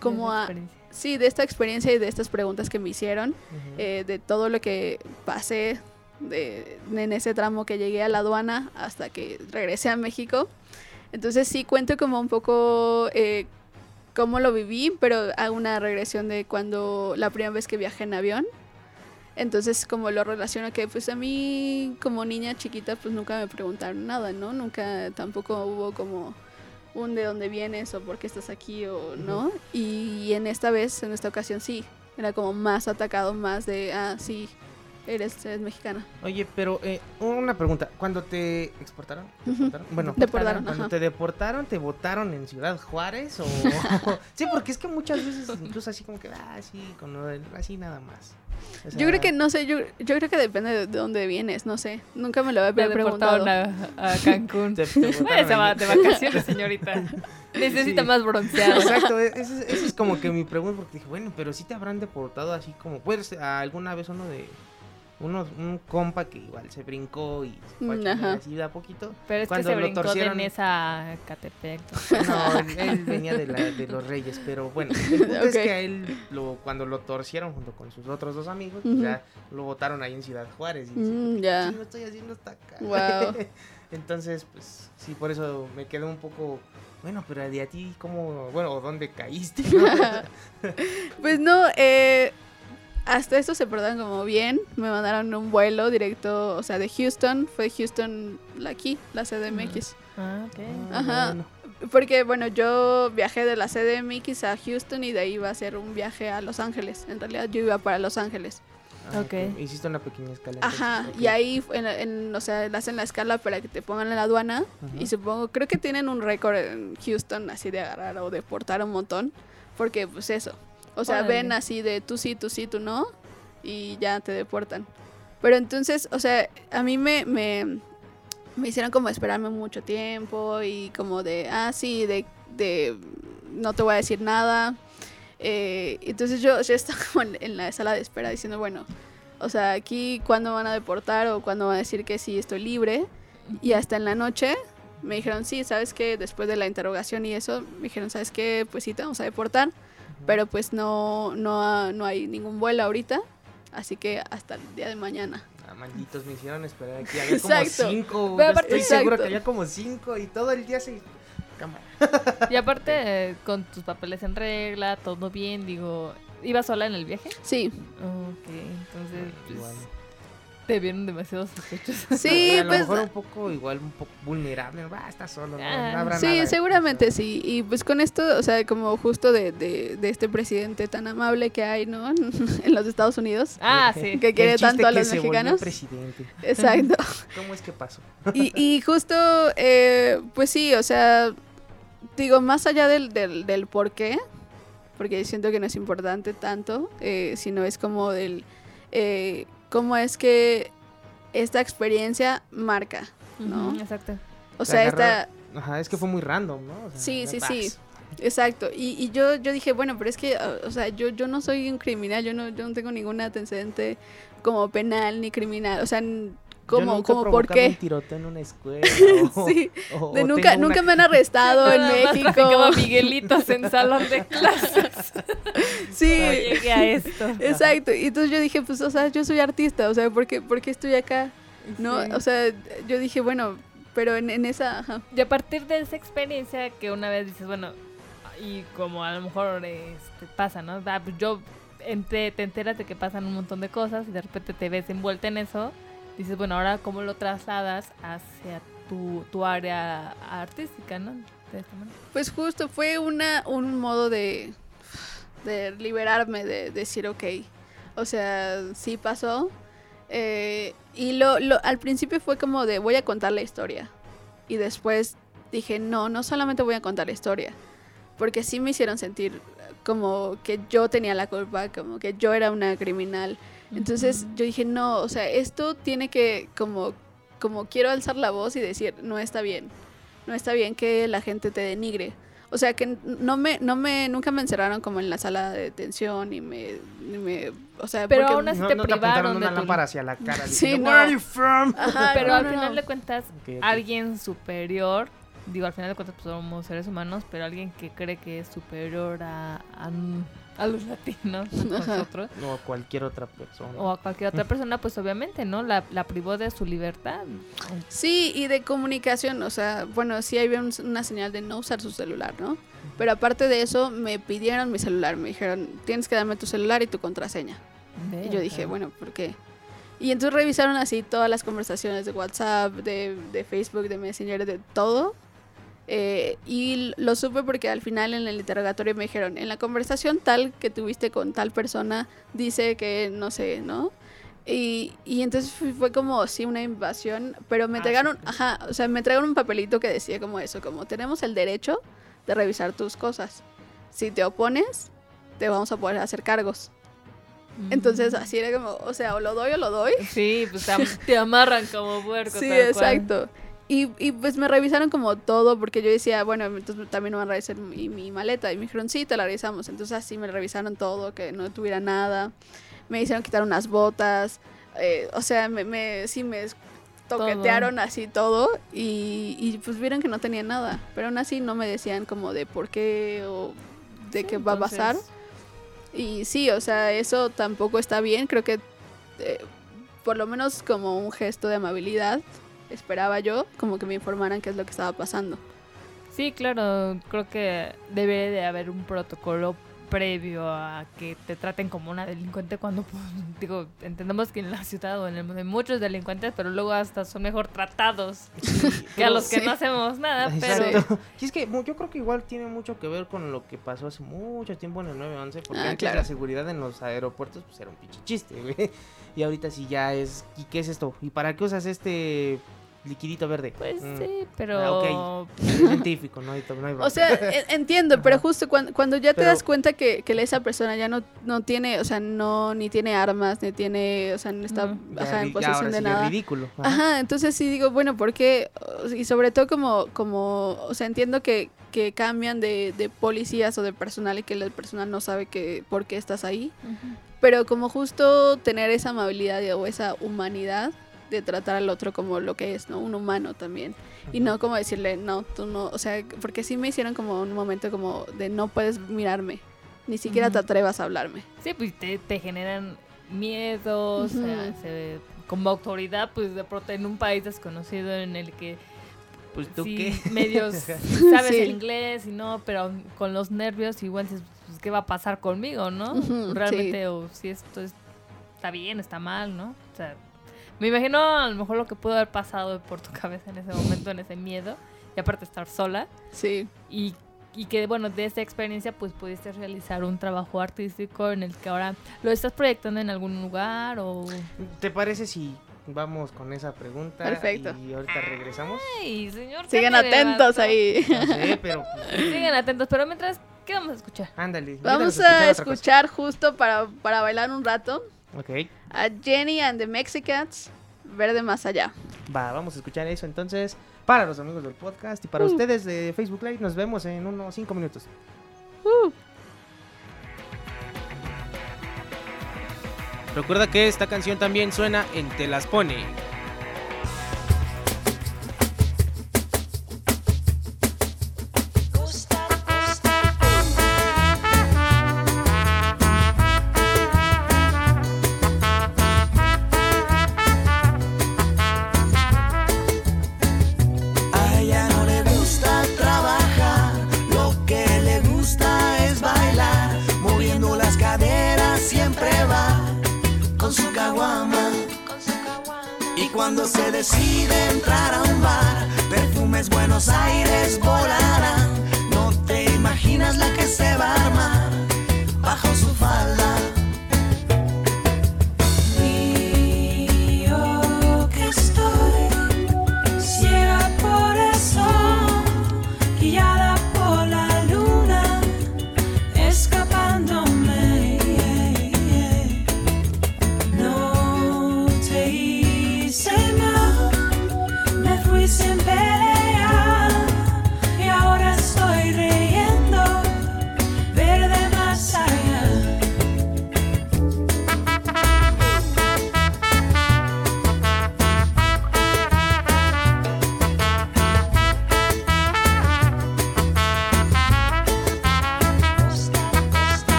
como a, sí, de esta experiencia y de estas preguntas que me hicieron, eh, de todo lo que pasé de, en ese tramo que llegué a la aduana hasta que regresé a México. Entonces sí cuento como un poco eh, cómo lo viví, pero hago una regresión de cuando la primera vez que viajé en avión. Entonces como lo relaciono que pues a mí como niña chiquita pues nunca me preguntaron nada, ¿no? Nunca tampoco hubo como un de dónde vienes o por qué estás aquí o no. Y en esta vez, en esta ocasión sí, era como más atacado, más de, ah, sí, eres, eres mexicana. Oye, pero eh, una pregunta. ¿Cuando te exportaron? Ujú. ¿Deportaron? Bueno, Deportaron, cuando ajá. te deportaron, ¿te votaron en Ciudad Juárez? o Sí, porque es que muchas veces incluso así como que, ah, sí, con así nada más. O yo creo que, no sé, yo, yo creo que depende de, de dónde vienes, no sé. Nunca me lo había preguntado. a, a Cancún. Te- te va de vacaciones, señorita. Necesita Sí. más bronceado. Exacto, e- esa es, como que mi pregunta, porque dije, bueno, pero sí te habrán deportado así como, pues, alguna vez uno de, uno, un compa que igual se brincó y se fue a así de a poquito. Pero es Cuando que se lo brincó torcieron- de Nesa a Catepec. No, él, venía de, la- de los Reyes, pero bueno, el punto es que a él, lo, cuando lo torcieron junto con sus otros dos amigos, pues Ujú. ya lo votaron ahí en Ciudad Juárez. Y Mm, "¿Qué ya. chingo estoy haciendo hasta acá? Wow. Entonces, pues sí, por eso me quedé un poco, bueno, pero de a ti, ¿cómo, bueno, o dónde caíste? Pues no, eh, hasta eso se portaron como bien. Me mandaron un vuelo directo, o sea, de Houston. Fue Houston la aquí, la CDMX. Ah, ok. Ajá. Bueno. Porque, bueno, yo viajé de la CDMX a Houston y de ahí iba a ser un viaje a Los Ángeles. En realidad yo iba para Los Ángeles. Ah, Ok. Hiciste una pequeña escala. Ajá, y ahí, en, la- en- o sea, le hacen la escala para que te pongan en la aduana. Y supongo, creo que tienen un récord en Houston así de agarrar o deportar un montón. Porque, pues eso. O sea, Órale. ven así de tú sí, tú sí, tú no. Y ya te deportan. Pero entonces, o sea, a mí me, me, me hicieron como esperarme mucho tiempo. Y como de, ah, sí, de, de no te voy a decir nada. Eh, entonces yo, yo estaba como en, en la sala de espera diciendo, bueno, o sea, aquí cuándo van a deportar o cuándo van a decir que sí estoy libre. Y hasta en la noche me dijeron, sí, sabes que después de la interrogación y eso, me dijeron, sabes que pues sí te vamos a deportar, pero pues no, no, no hay ningún vuelo ahorita, así que hasta el día de mañana. Ah, malditos, me hicieron esperar aquí. Había como Exacto. cinco. Pero yo aparte- estoy seguro que había como cinco y todo el día se. Cámara. Y aparte, eh, con tus papeles en regla, todo bien, digo, ¿ibas sola en el viaje? Sí, Ok, entonces, pues, Igual. Te vieron demasiado sospechosos. sí, a lo pues... mejor un poco, igual, un poco vulnerable. Va, está solo, no, Ah, no habrá Sí, nada. seguramente sí. Y pues con esto, o sea, como justo de, de, de este presidente tan amable que hay, ¿no? en los Estados Unidos. Ah, sí. Que quiere tanto a que los se volvió mexicanos. presidente. Exacto. ¿Cómo es que pasó? Y, y justo, eh, pues sí, o sea, digo, más allá del, del, del por qué, porque siento que no es importante tanto, eh, sino es como del, eh, cómo es que esta experiencia marca, ¿no? Exacto. O sea, esta... Ajá, es que fue muy random, ¿no? O sea, Sí, sí, vas. sí. Exacto. Y, y yo, yo dije, bueno, pero es que, uh, o sea, yo, yo no soy un criminal, yo no, yo no tengo ningún antecedente como penal ni criminal. O sea, ¿cómo, nunca cómo por provocado un qué? tiroteo en una escuela. o- Sí, o- de o nunca, tengo una- nunca me han arrestado en más México. traficaba Miguelitos en salón de clases. Sí. Llegué a esto. Exacto. Y entonces yo dije, pues, o sea, yo soy artista, o sea, ¿por qué, por qué estoy acá? ¿No? Sí. O sea, yo dije, bueno, pero en, en esa... ajá. Y a partir de esa experiencia que una vez dices, bueno, y como a lo mejor este, pasa, ¿no? Ah, pues yo ente- te enteras de que pasan un montón de cosas y de repente te ves envuelta en eso, dices, bueno, ahora cómo lo trasladas hacia tu, tu área artística, ¿no? Pues justo fue una, un modo de, de liberarme, de decir, ok, o sea, sí pasó. eh, y lo, lo, al principio fue como de voy a contar la historia. Y después dije, no, no solamente voy a contar la historia, porque sí me hicieron sentir como que yo tenía la culpa, como que yo era una criminal. Entonces yo dije, no, o sea, esto tiene que como, como quiero alzar la voz y decir, no está bien, no está bien que la gente te denigre. O sea, que no me, no me, nunca me encerraron como en la sala de detención y me, ni me o sea, Pero porque- aún así No, te no privaron de una tu... lámpara hacia la cara. Sí, diciendo, no. "Where are you from?" Ajá, Pero no, al no, final de cuentas, alguien superior, digo, al final de cuentas pues, somos seres humanos, pero alguien que cree que es superior a, a, a los latinos, a nosotros, No, cualquier otra persona. o a cualquier otra persona, pues obviamente, ¿no? La, la privó de su libertad. Sí, y de comunicación, o sea, bueno, sí había un- una señal de no usar su celular, ¿no? Pero aparte de eso, me pidieron mi celular, me dijeron, tienes que darme tu celular y tu contraseña. Y yo dije, bueno, ¿por qué? Y entonces revisaron así todas las conversaciones de WhatsApp, de, de Facebook, de Messenger, de todo. Eh, y lo supe porque al final en el interrogatorio me dijeron, en la conversación tal que tuviste con tal persona, dice que no sé, ¿no? Y, y entonces fue, como, sí, una invasión, pero me Ah, entregaron, sí. ajá, o sea, me entregaron un papelito que decía como eso, como tenemos el derecho de revisar tus cosas. Si te opones, te vamos a poder hacer cargos. Entonces así era como, o sea, o lo doy o lo doy. Sí, pues te, am- te amarran como puerco. Sí, tal cual. Y, y pues me revisaron como todo, porque yo decía, bueno, entonces también me van a revisar mi, mi maleta. Y me dijeron, sí, te la revisamos. Entonces así me revisaron todo, que no tuviera nada. Me hicieron quitar unas botas. eh, o sea, me, me, sí, me toquetearon así todo. Y, y pues vieron que no tenía nada. Pero aún así no me decían como de por qué o de Sí, qué va a pasar. Y sí, o sea, eso tampoco está bien. Creo que eh, por lo menos como un gesto de amabilidad, esperaba yo, como que me informaran qué es lo que estaba pasando. Sí, claro, creo que debe de haber un protocolo previo a que te traten como una delincuente cuando, pues, digo, entendemos que en la ciudad o en el mundo hay muchos delincuentes, pero luego hasta son mejor tratados que a los que Sí. no hacemos nada, pero... Y es que yo creo que igual tiene mucho que ver con lo que pasó hace mucho tiempo en el 911, porque Ah, antes claro. la seguridad en los aeropuertos pues era un pinche chiste, güey. Y ahorita sí ya es, ¿y qué es esto? ¿Y para qué usas este liquidito verde? Pues Mm. sí, pero... Ah, ok. Es científico, no hay, no hay O sea, e- entiendo, pero justo cuando, cuando ya te Pero- das cuenta que, que esa persona ya no, no tiene, o sea, no, ni tiene armas, ni tiene, o sea, no está ajá, ri- en ya posesión ahora de sí ya es nada. ridículo. Ajá. Ajá, entonces sí digo, bueno, ¿por qué? Y sobre todo como, como o sea, entiendo que, que cambian de, de policías o de personal y que el personal no sabe que por qué estás ahí. Pero como justo tener esa amabilidad o esa humanidad de tratar al otro como lo que es, ¿no? Un humano también. Y no como decirle, no, tú no, o sea, porque sí me hicieron como un momento como de no puedes mirarme, ni siquiera te atrevas a hablarme. Sí, pues te, te generan miedos, Ujú. o sea, se- como autoridad, pues de pronto en un país desconocido en el que Pues tú sí, qué. medios sabes Sí. el inglés y no, pero con los nervios igual dices, pues, ¿qué va a pasar conmigo, no? Realmente, o si esto es- está bien, está mal, ¿no? O sea, me imagino a lo mejor lo que pudo haber pasado por tu cabeza en ese momento, en ese miedo, y aparte estar sola, Sí. y, y que, bueno, de esta experiencia, pues pudiste realizar un trabajo artístico en el que ahora lo estás proyectando en algún lugar o... ¿Te parece si vamos con esa pregunta? Perfecto. Y ahorita regresamos. Ay, señor. Sigan atentos ahí. No sé, pero Sigan atentos, pero mientras, ¿qué vamos a escuchar? ándale. Vamos a cosa. escuchar justo para, para bailar un rato Ok. a Jenny and the Mexicans, Verde Más Allá. Va, vamos a escuchar eso entonces para los amigos del podcast y para Uh. ustedes de Facebook Live. Nos vemos en unos 5 minutos. Uh. Recuerda que esta canción también suena en Te las pone.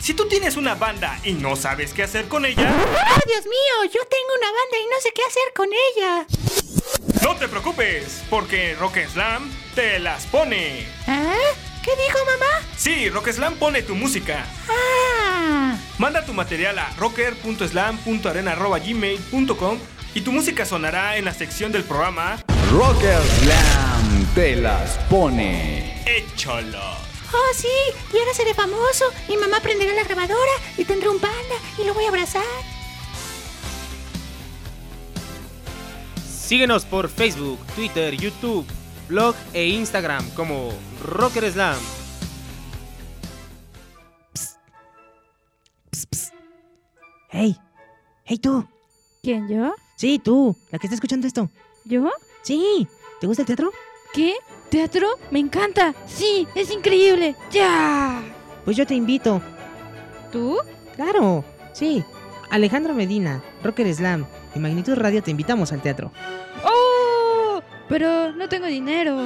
Si tú tienes una banda y no sabes qué hacer con ella, ¡Oh, Dios mío! Yo tengo una banda y no sé qué hacer con ella. no te preocupes, porque Rock Slam te las pone. ¿Eh? ¿Qué dijo mamá? Sí, Rock Slam pone tu música. Ah. Manda tu material a rocker.slam.arena.gmail.com y tu música sonará en la sección del programa Rocker Slam te las pone. Échalo. Oh, sí, y ahora seré famoso. Mi mamá prenderá la grabadora y tendré un panda y lo voy a abrazar. Síguenos por Facebook, Twitter, YouTube, blog e Instagram como Rocker Slam. Hey, hey tú. ¿Quién, yo? Sí, tú, la que está escuchando esto. ¿Yo? Sí, ¿te gusta el teatro? ¿Qué? ¿Teatro? Me encanta. Sí, es increíble. ¡Ya! Pues yo te invito. ¿Tú? Claro, sí. Alejandro Medina, Rocker Slam y Magnitud Radio te invitamos al teatro. ¡Oh! Pero no tengo dinero.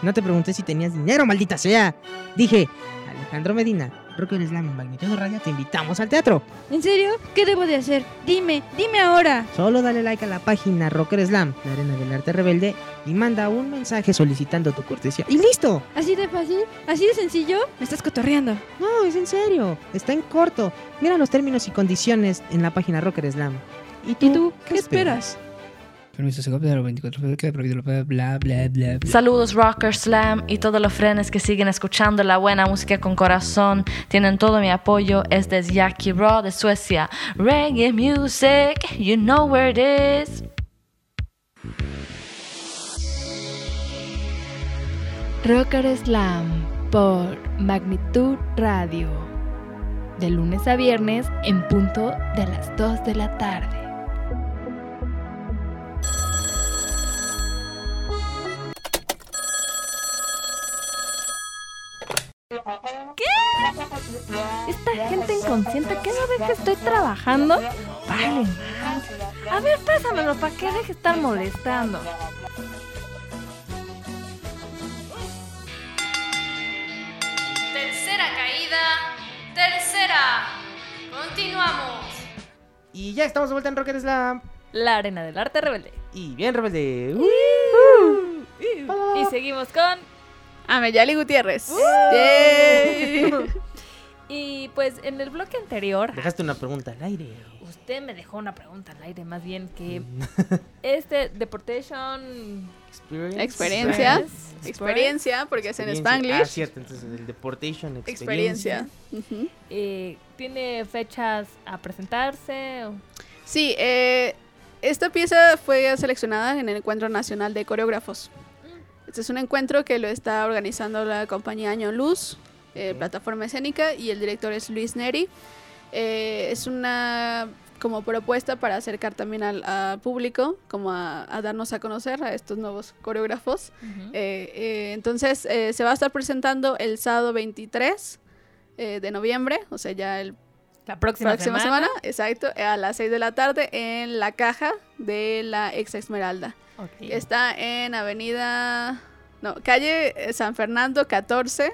No te pregunté si tenías dinero, maldita sea. Dije, Alejandro Medina, Rocker Slam y Magnitud Radio te invitamos al teatro. ¿En serio? ¿Qué debo de hacer? Dime, dime ahora. Solo dale like a la página Rocker Slam, la arena del arte rebelde, y manda un mensaje solicitando tu cortesía. ¡Y listo! ¿Así de fácil? ¿Así de sencillo? Me estás cotorreando. No, es en serio. Está en corto. Mira los términos y condiciones en la página Rocker Slam. ¿Y tú, ¿Qué esperas? Permiso, se copia de los 24 queda prohibido, bla, bla, bla, bla. Saludos Rocker Slam y todos los frenes que siguen escuchando la buena música con corazón. Tienen todo mi apoyo. Este es Jackie Raw de Suecia. Reggae music, you know where it is. Rocker Slam por Magnitud Radio. De lunes a viernes en punto de las 2 de la tarde. Esta gente inconsciente que no ve que estoy trabajando. Vale. A ver, pásamelo para que deje de estar molestando. Tercera caída. Tercera. Continuamos. Y ya estamos de vuelta en Rocker Slam. La arena del arte rebelde. Y bien rebelde. Y seguimos con. Ameyali Gutiérrez. Uh. Y pues en el bloque anterior. Dejaste una pregunta al aire. Usted me dejó una pregunta al aire, más bien que Mm. este Deportation Experiencia. Experience. Experiencia, porque es en. Spanglish. Ah, cierto, entonces el Deportation Experiencia. Experiencia. Eh, tiene fechas a presentarse. o- Sí, eh, esta pieza fue seleccionada en el Encuentro Nacional de Coreógrafos. Este es un encuentro que lo está organizando la compañía Año Luz, eh, plataforma escénica, y el director es Luis Neri. Eh, es una como propuesta para acercar también al, al público, como a, a darnos a conocer a estos nuevos coreógrafos. Eh, eh, entonces eh, se va a estar presentando el sábado 23 eh, de noviembre, o sea, ya el La próxima semana. exacto, a las 6 de la tarde en la caja de la ex Esmeralda. Está en Avenida, no, calle San Fernando 14,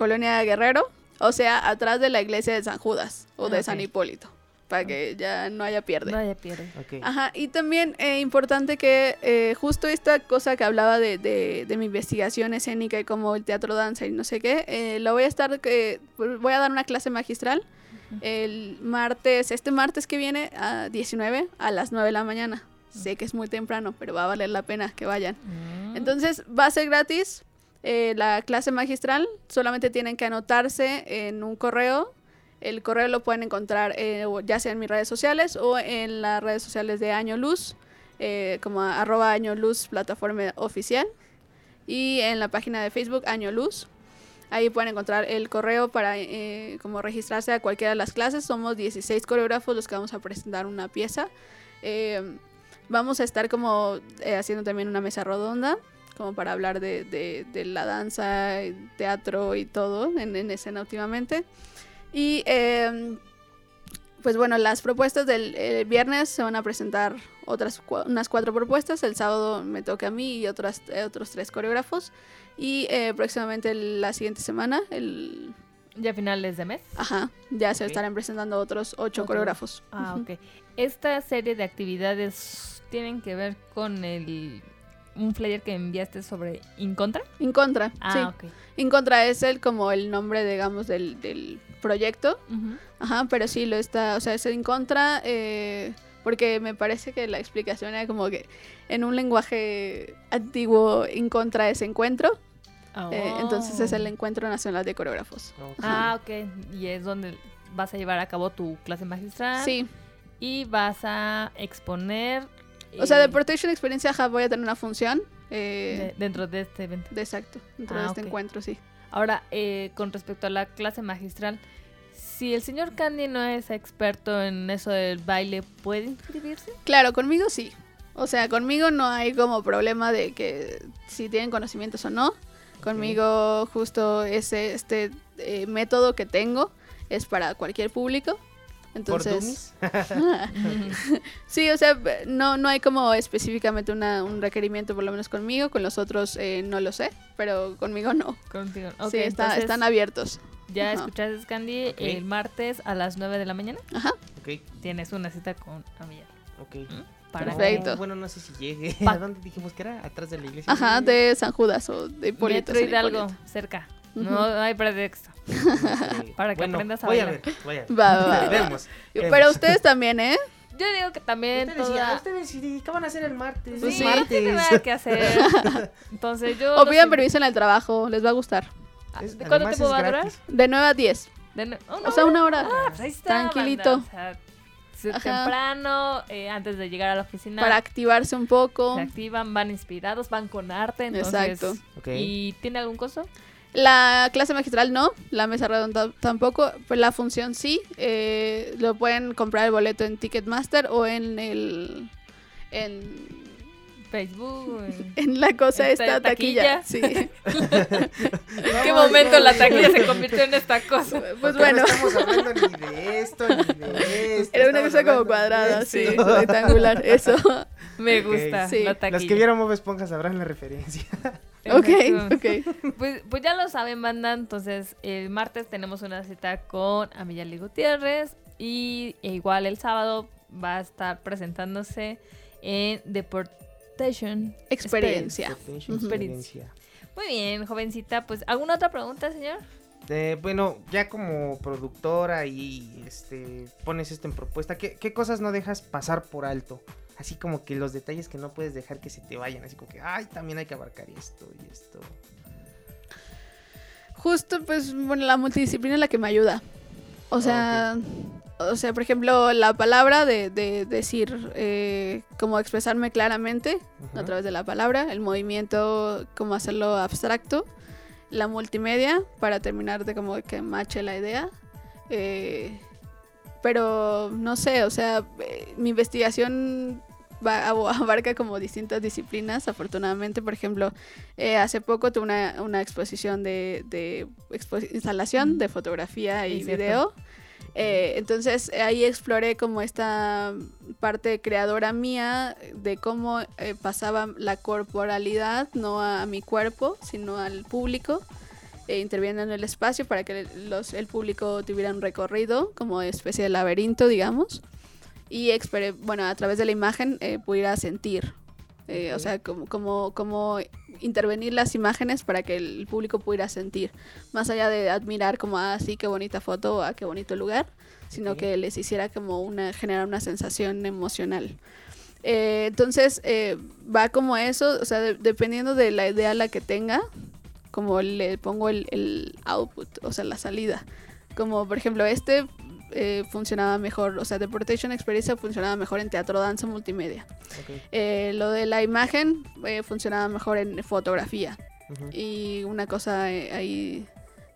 Colonia Guerrero, o sea, atrás de la iglesia de San Judas o de Ah, San. Hipólito, para que ya no haya pierde. No haya pierde. Ajá, y también eh, importante que eh, justo esta cosa que hablaba de, de- de mi investigación escénica y como el teatro danza y no sé qué, eh, lo voy a estar, que voy a dar una clase magistral el martes, este martes que viene a 19 a las 9 de la mañana. Sé que es muy temprano, pero va a valer la pena que vayan. Entonces va a ser gratis eh, la clase magistral, solamente tienen que anotarse en un correo. El correo lo pueden encontrar eh, ya sea en mis redes sociales o en las redes sociales de Año Luz, eh, como arroba Año Luz plataforma oficial. Y en la página de Facebook Año Luz. Ahí pueden encontrar el correo para eh, como registrarse a cualquiera de las clases. Somos 16 coreógrafos los que vamos a presentar una pieza. Eh, vamos a estar como haciendo también una mesa redonda, como para hablar de, de- de la danza, el teatro y todo en, en escena últimamente. Y eh, pues bueno, las propuestas del el viernes se van a presentar otras unas cuatro propuestas. El sábado me toca a mí y otras, eh, otros tres coreógrafos. Y eh, próximamente la siguiente semana, el ¿Ya finales de mes? Ajá, ya se Ok. estarán presentando otros ocho Otro. coreógrafos. Ah, Ujú. ok. Esta serie de actividades tienen que ver con el un flyer que enviaste sobre Incontra. Incontra, Ah, sí. ok. Incontra es el como el nombre, digamos, del, del proyecto. Ajá, pero sí lo está, o sea, es en contra, eh, porque me parece que la explicación era como que en un lenguaje antiguo, en contra es encuentro. eh, entonces es el Encuentro Nacional de Coreógrafos. Ah, ok. Y es donde vas a llevar a cabo tu clase magistral. Sí. Y vas a exponer. O sea, de Portation Experience, ajá, voy a tener una función. eh, de- dentro de este evento. de exacto, dentro Ah, de este ok. encuentro, sí. Ahora, eh, con respecto a la clase magistral, si el señor Candy no es experto en eso del baile, ¿puede inscribirse? Claro, conmigo sí. O sea, conmigo no hay como problema de que si tienen conocimientos o no. Conmigo justo ese este eh, método que tengo es para cualquier público. Entonces, sí, o sea, no, no hay como específicamente una, un requerimiento, por lo menos conmigo. Con los otros eh, no lo sé, pero conmigo no. Contigo. sí, Ok, está- entonces, están abiertos. Ya Ajá. escuchaste, Candy, Ok. el martes a las 9 de la mañana. Ajá. Ok, Tienes una cita con Amiel. ok. Para Perfecto. No, bueno, no sé si llegue. Pa- ¿A dónde dijimos que era? ¿Atrás de la iglesia? Ajá, de San Judas o de Hipólito. Hidalgo, cerca. No hay pretexto. Para que Bueno, aprendas a voy bailar. a ver, voy a ver. Va, va, va. Vemos, Pero vemos. ustedes también, ¿eh? Yo digo que también Ustedes, toda- ya, ustedes ¿qué van a hacer el martes? Pues Es sí, martes. tiene nada que hacer. Entonces yo... O pidan permiso en el trabajo, les va a gustar. Es- ¿De cuánto además tiempo va a durar? De 9 a 10. De nue- O sea, una hora. Ah, pues ahí está, Tranquilito. banda, o sea, temprano, eh, antes de llegar a la oficina. Para activarse un poco. Se activan, van inspirados, van con arte. Entonces, Exacto. ¿Y tiene algún costo? La clase magistral no, la mesa redonda tampoco, pero la función sí. eh, lo pueden comprar el boleto en Ticketmaster o en el. En, Facebook. en la cosa Esta esta taquilla. taquilla. Sí. ¿En qué momento la taquilla se convirtió en esta cosa? Pues bueno. No estamos hablando ni de esto, ni de esto. Era una cosa como cuadrada, sí, rectangular, eso. Me gusta Sí. la Los que vieron Bob Esponja sabrán la referencia. Ok, ok. Pues, pues ya lo saben, banda. Entonces, el martes tenemos una cita con Amiyali Gutiérrez. Y e igual el sábado va a estar presentándose en Deportation Experiencia. Ujú. experiencia. Muy bien, jovencita. Pues, ¿alguna otra pregunta, señor? Eh, bueno, ya como productora y este pones esto en propuesta, ¿qué, qué cosas no dejas pasar por alto? Así como que los detalles que no puedes dejar que se te vayan, así como que, ay, también hay que abarcar esto y esto. Justo, pues, bueno, la multidisciplina es la que me ayuda. O sea, o sea, por ejemplo, la palabra de, de decir, eh, cómo expresarme claramente a través de la palabra, el movimiento, cómo hacerlo abstracto, la multimedia para terminar de como que mache la idea. eh, pero no sé, o sea, eh, mi investigación va- abarca como distintas disciplinas, afortunadamente. Por ejemplo, eh, hace poco tuve una, una exposición de, de expo- instalación de fotografía y video. Eh, entonces ahí exploré como esta parte creadora mía de cómo eh, pasaba la corporalidad, no a, mi cuerpo, sino al público, eh, interviniendo en el espacio para que los, el público tuviera un recorrido como especie de laberinto, digamos y bueno, a través de la imagen eh, pudiera sentir. Eh, O sea, como, como, como intervenir las imágenes para que el público pudiera sentir. Más allá de admirar como, ah, sí, qué bonita foto, ah, qué bonito lugar, sino que les hiciera como una, generar una sensación emocional. Eh, entonces, eh, va como eso, o sea, de- dependiendo de la idea la que tenga, como le pongo el, el output, o sea, la salida. Como por ejemplo este eh, funcionaba mejor, o sea, Deportation Experiencia funcionaba mejor en teatro, danza, multimedia. Eh, lo de la imagen eh, funcionaba mejor en fotografía. Y una cosa ahí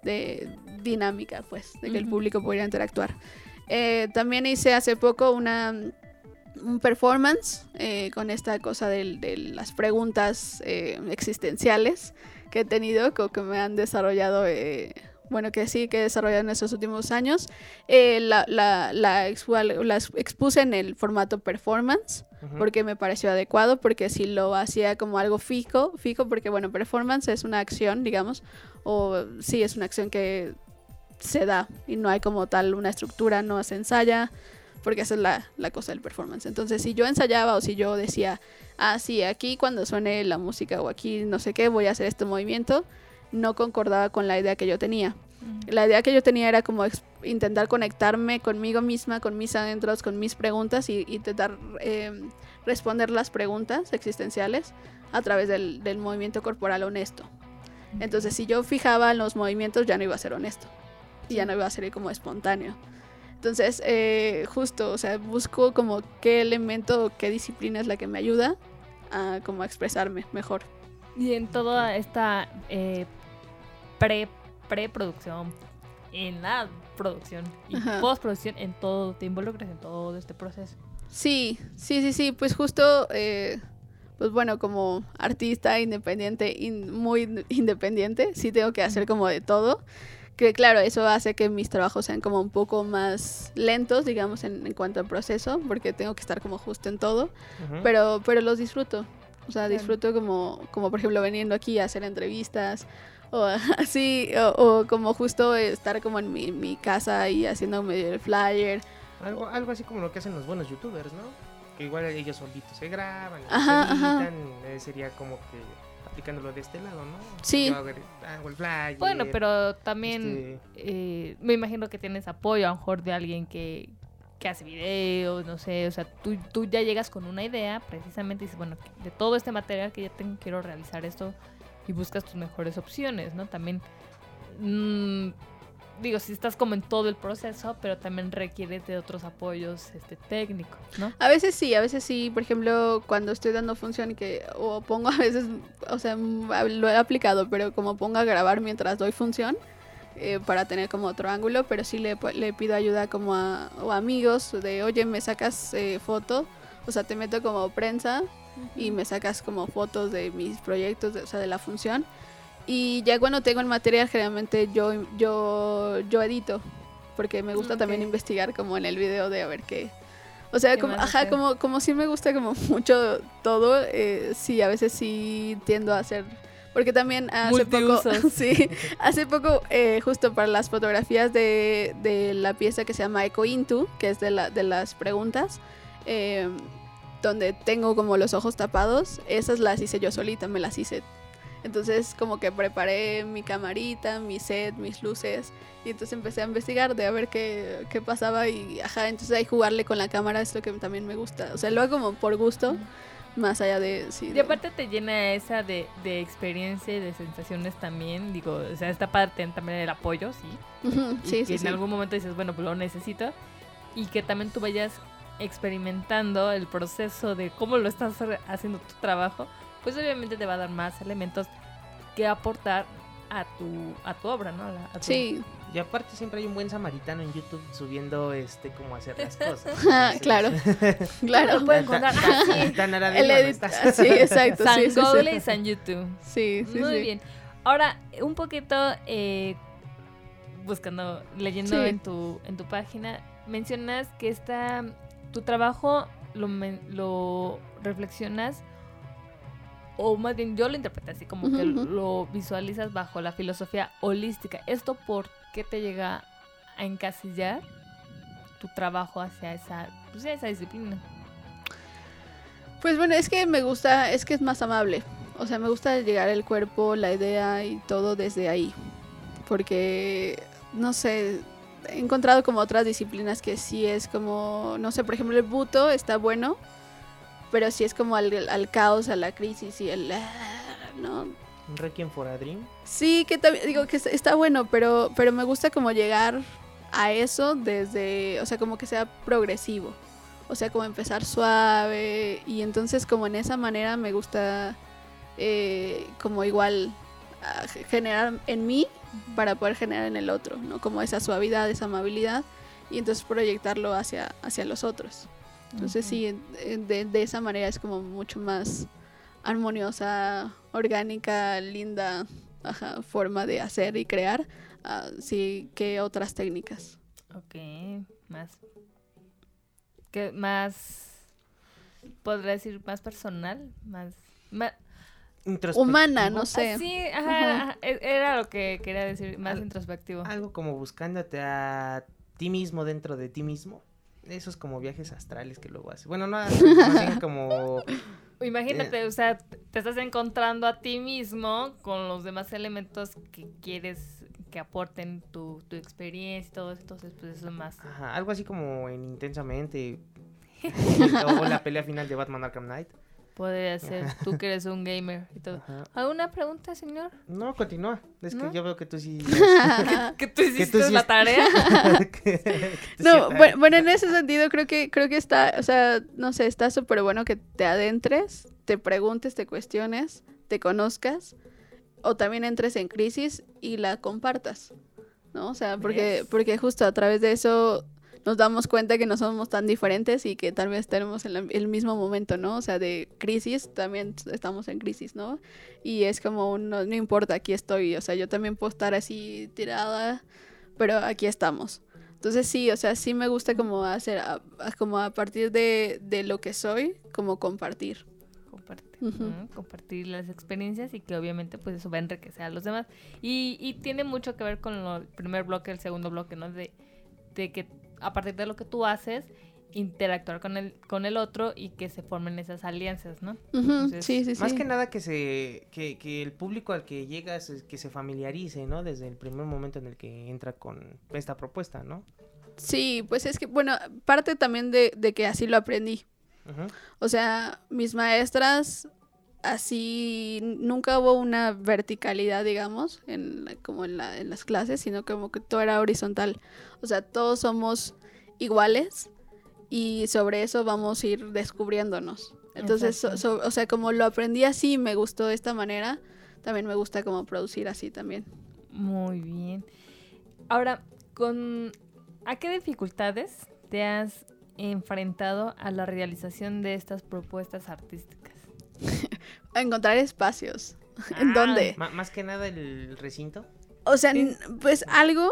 de dinámica, pues, de que el público pudiera interactuar. También hice hace poco una un performance con esta cosa de, las preguntas existenciales que he tenido, que me han desarrollado, bueno, que sí, que he desarrollado en estos últimos años. Eh, la, la, la las expuse en el formato performance porque me pareció adecuado, porque si lo hacía como algo fijo, fijo, porque bueno, performance es una acción, digamos, o sí, es una acción que se da y no hay como tal una estructura, no se ensaya, porque esa es la, la cosa del performance. Entonces, si yo ensayaba o si yo decía, ah, sí, aquí cuando suene la música o aquí no sé qué, voy a hacer este movimiento, no concordaba con la idea que yo tenía. La idea que yo tenía era como intentar conectarme conmigo misma, con mis adentros, con mis preguntas y, intentar eh, responder las preguntas existenciales a través del, del movimiento corporal honesto. Entonces, si yo fijaba en los movimientos, ya no iba a ser honesto y ya no iba a ser como espontáneo. Entonces, eh, justo, o sea, busco como qué elemento qué disciplina es la que me ayuda a como a expresarme mejor. Y en toda esta eh, pre preproducción, en la producción y Ajá. postproducción, en todo, te involucras en todo este proceso. Sí, sí, sí, sí, pues justo, eh, pues bueno, como artista independiente, in- muy in- independiente, sí tengo que hacer como de todo. Que claro, eso hace que mis trabajos sean como un poco más lentos, digamos, en, en cuanto al proceso, porque tengo que estar como justo en todo, Ujú. pero, pero los disfruto. O sea, disfruto como, como por ejemplo veniendo aquí a hacer entrevistas o así, o, o como justo estar como en mi, mi casa y haciendo medio el flyer. Algo, algo así como lo que hacen los buenos youtubers, ¿no? Que igual ellos solitos se graban, Ajá, se editan, sería como que aplicándolo de este lado, ¿no? Sí. Yo hago el, hago el flyer, Bueno, pero también este- eh, me imagino que tienes apoyo a lo mejor de alguien que, que hace videos, no sé, o sea, tú, tú ya llegas con una idea precisamente y dices, bueno, de todo este material que ya tengo, quiero realizar esto y buscas tus mejores opciones, ¿no? También, mm, digo, si estás como en todo el proceso, pero también requieres de otros apoyos este, técnicos, ¿no? A veces sí, a veces sí. Por ejemplo, cuando estoy dando función que o pongo a veces, o sea, mm, lo he aplicado, pero como pongo a grabar mientras doy función eh, para tener como otro ángulo, pero sí le, le pido ayuda como a o amigos de, oye, me sacas eh, foto, o sea, te meto como prensa y me sacas como fotos de mis proyectos, de- o sea, de la función. Y ya cuando tengo el material, generalmente yo, yo, yo edito, porque me gusta también investigar como en el video de a ver qué... O sea, ¿Qué como, ajá, como, como sí me gusta como mucho todo, eh, sí, a veces sí tiendo a hacer... Porque también hace poco, sí, hace poco, eh, justo para las fotografías de, de la pieza que se llama Eco Into, que es de, la, de las preguntas, eh, donde tengo como los ojos tapados, esas las hice yo solita, me las hice. Entonces como que preparé mi camarita, mi set, mis luces y entonces empecé a investigar de a ver qué, qué pasaba y ajá, entonces ahí jugarle con la cámara es lo que también me gusta. O sea, lo hago como por gusto, más allá de... Sí, Y de- aparte te llena esa de, de experiencia y de sensaciones también. Digo, o sea, esta parte también el apoyo, sí. Ujú, Y sí, que sí, en algún momento dices, bueno, pues lo necesito. Y que también tú vayas experimentando el proceso de cómo lo estás haciendo tu trabajo. Pues obviamente te va a dar más elementos que aportar a tu, a tu obra, ¿no? A tu- Y aparte siempre hay un buen samaritano en YouTube subiendo este cómo hacer las cosas. Ah, claro, claro. Lo pueden encontrar Tan- El edit- estás. sí, exacto, San sí, sí, sí. Google y San YouTube. Sí, sí, Muy sí. bien. Ahora, un poquito eh, buscando, leyendo Sí. en tu en tu página, mencionas que está tu trabajo lo, lo reflexionas o más bien yo lo interpreté así como que lo visualizas bajo la filosofía holística. ¿Esto por qué te llega a encasillar tu trabajo hacia esa, pues, esa disciplina? Pues bueno, es que me gusta, es que es más amable. O sea, me gusta llegar el cuerpo, la idea y todo desde ahí. Porque, no sé, he encontrado como otras disciplinas que sí es como, no sé, por ejemplo, el buto está bueno, pero sí es como al, al caos, a la crisis y el... ¿no? Un Requiem for a Dream. Sí, que también digo que está- bueno, pero, pero me gusta como llegar a eso desde, o sea, como que sea progresivo. O sea, como empezar suave. Y entonces como en esa manera me gusta eh, como igual ah, ge- generar en mí para poder generar en el otro, ¿no? Como esa suavidad, esa amabilidad. Y entonces proyectarlo hacia, hacia los otros. Entonces sí, de, de esa manera es como mucho más armoniosa, orgánica, linda ajá, forma de hacer y crear, ah, sí, que otras técnicas. Ok, más. ¿Qué más? Podría decir más personal, más. ma- humana, no Ah, sé. sí, ajá, e- era lo que quería decir, más introspectivo. Algo como buscándote a ti mismo dentro de ti mismo. Esos como viajes astrales que luego haces. Bueno, no, más bien como... Imagínate, Eh. o sea, te estás encontrando a ti mismo con los demás elementos que quieres que aporten tu, tu experiencia y todo eso, entonces pues eso es más. Ajá, algo así como en Intensamente. o la pelea final de Batman Arkham Knight. Podría ser tú que eres un gamer y todo. ¿Alguna pregunta, señor? No, continúa. Es ¿No? que yo veo que tú sí... Que tú hiciste la sí- tarea. que- que tú sí No, bueno, bueno, en ese sentido creo que creo que está, o sea, no sé, está súper bueno que te adentres, te preguntes, te cuestiones, te conozcas o también entres en crisis y la compartas, ¿no? O sea, porque porque justo a través de eso nos damos cuenta que no somos tan diferentes y que tal vez tenemos el, el mismo momento, ¿no? O sea, de crisis, también estamos en crisis, ¿no? Y es como, no, no importa, aquí estoy, o sea, yo también puedo estar así tirada, pero aquí estamos. Entonces sí, o sea, sí me gusta como hacer, a- a- como a partir de, de lo que soy, como compartir. Compartir, Ujú. ¿no? compartir las experiencias y que obviamente pues eso va a enriquecer a los demás. Y, y tiene mucho que ver con lo- el primer bloque, el segundo bloque, ¿no? De, de que a partir de lo que tú haces, interactuar con el, con el otro y que se formen esas alianzas, ¿no? Entonces, Más que nada que se que, que el público al que llegas es que se familiarice, ¿no? Desde el primer momento en el que entra con esta propuesta, ¿no? Sí, pues es que, bueno, parte también de, de que así lo aprendí. O sea, mis maestras, así, nunca hubo una verticalidad, digamos, en, la- como en, la- en las clases, sino como que todo era horizontal. O sea, todos somos iguales y sobre eso vamos a ir descubriéndonos. Entonces, so- o sea, como lo aprendí así, me gustó de esta manera, también me gusta como producir así también. Muy bien. Ahora, con ¿a qué dificultades te has enfrentado a la realización de estas propuestas artísticas? Encontrar espacios. ¿En dónde? Ma- más que nada el recinto. O sea, n- pues algo,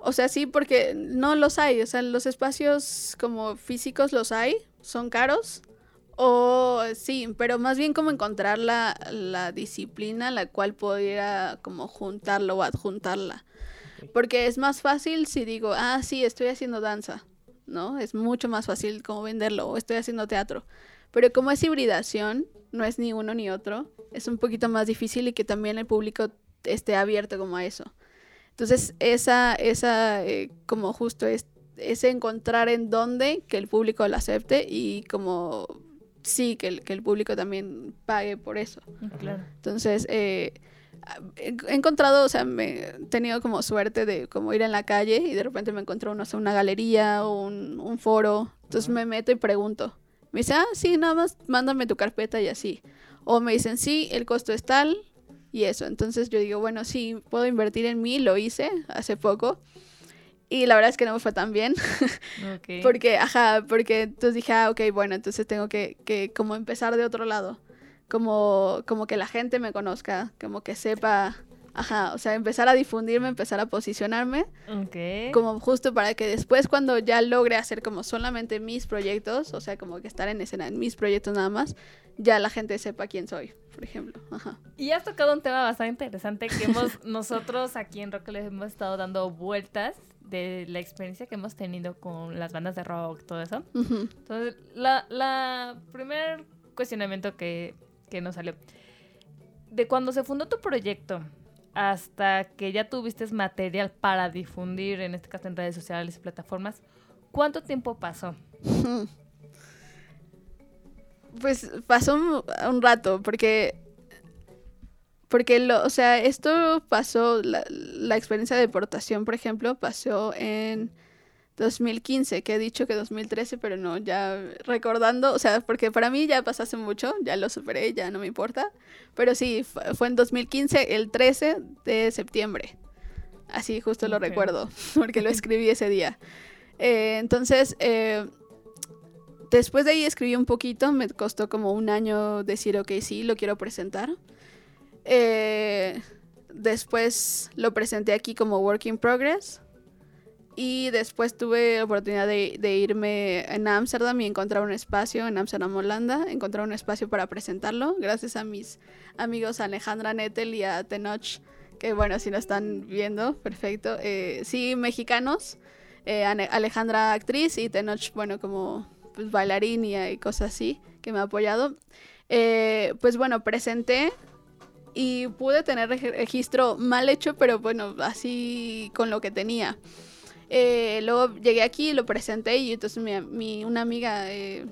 o sea, sí, porque no los hay, o sea, los espacios como físicos los hay, son caros, o sí, pero más bien como encontrar la, la disciplina la cual pudiera como juntarlo o adjuntarla. Porque es más fácil si digo, ah, sí, estoy haciendo danza, ¿no? Es mucho más fácil como venderlo, o estoy haciendo teatro. Pero como es hibridación, no es ni uno ni otro, es un poquito más difícil y que también el público esté abierto como a eso. Entonces, esa, esa eh, como justo es, es encontrar en dónde que el público lo acepte y como sí, que el, que el público también pague por eso. Claro. Entonces, eh, he encontrado, o sea, me he tenido como suerte de como ir en la calle y de repente me encuentro, no sé, una galería o un, un foro. Entonces me meto y pregunto. Me dice, ah, sí, nada más mándame tu carpeta y así. O me dicen, sí, el costo es tal y eso. Entonces yo digo, bueno, sí, puedo invertir en mí, lo hice hace poco. Y la verdad es que no me fue tan bien. Ok. Porque, ajá, porque entonces dije, ah, ok, bueno, entonces tengo que, que como empezar de otro lado. Como, como que la gente me conozca, como que sepa, ajá, o sea, empezar a difundirme, empezar a posicionarme. Ok. Como justo para que después cuando ya logre hacer como solamente mis proyectos, o sea, como que estar en escena en mis proyectos nada más, ya la gente sepa quién soy, por ejemplo. Ajá. Y has tocado un tema bastante interesante que hemos nosotros aquí en Rock les hemos estado dando vueltas de la experiencia que hemos tenido con las bandas de rock, todo eso. Entonces, la, la primer cuestionamiento que, que nos salió, de cuando se fundó tu proyecto hasta que ya tuviste material para difundir, en este caso en redes sociales y plataformas, ¿cuánto tiempo pasó? Pues pasó un, rato, porque. Porque, lo, o sea, esto pasó, la, la experiencia de deportación, por ejemplo, pasó en 2015, que he dicho que 2013, pero no, ya recordando, o sea, porque para mí ya pasó hace mucho, ya lo superé, ya no me importa, pero sí, fu- fue en 2015, el 13 de septiembre, así justo lo recuerdo, porque lo escribí ese día. Eh, entonces, eh, después de ahí escribí un poquito, me costó como un año decir, ok, sí, lo quiero presentar. Eh, después lo presenté aquí como Work in Progress. Y después tuve la oportunidad de, irme en Ámsterdam y encontrar un espacio en Ámsterdam, Holanda, encontrar un espacio para presentarlo, gracias a mis amigos Alejandra Nettel y a Tenoch, que bueno, si lo están viendo, perfecto. Eh, sí, mexicanos, eh, Alejandra actriz y Tenoch, bueno, como pues, bailarín y, y cosas así, que me ha apoyado. Eh, pues bueno, presenté y pude tener reg- registro mal hecho, pero bueno, así con lo que tenía. Eh, luego llegué aquí, lo presenté y entonces mi, mi- una amiga eh,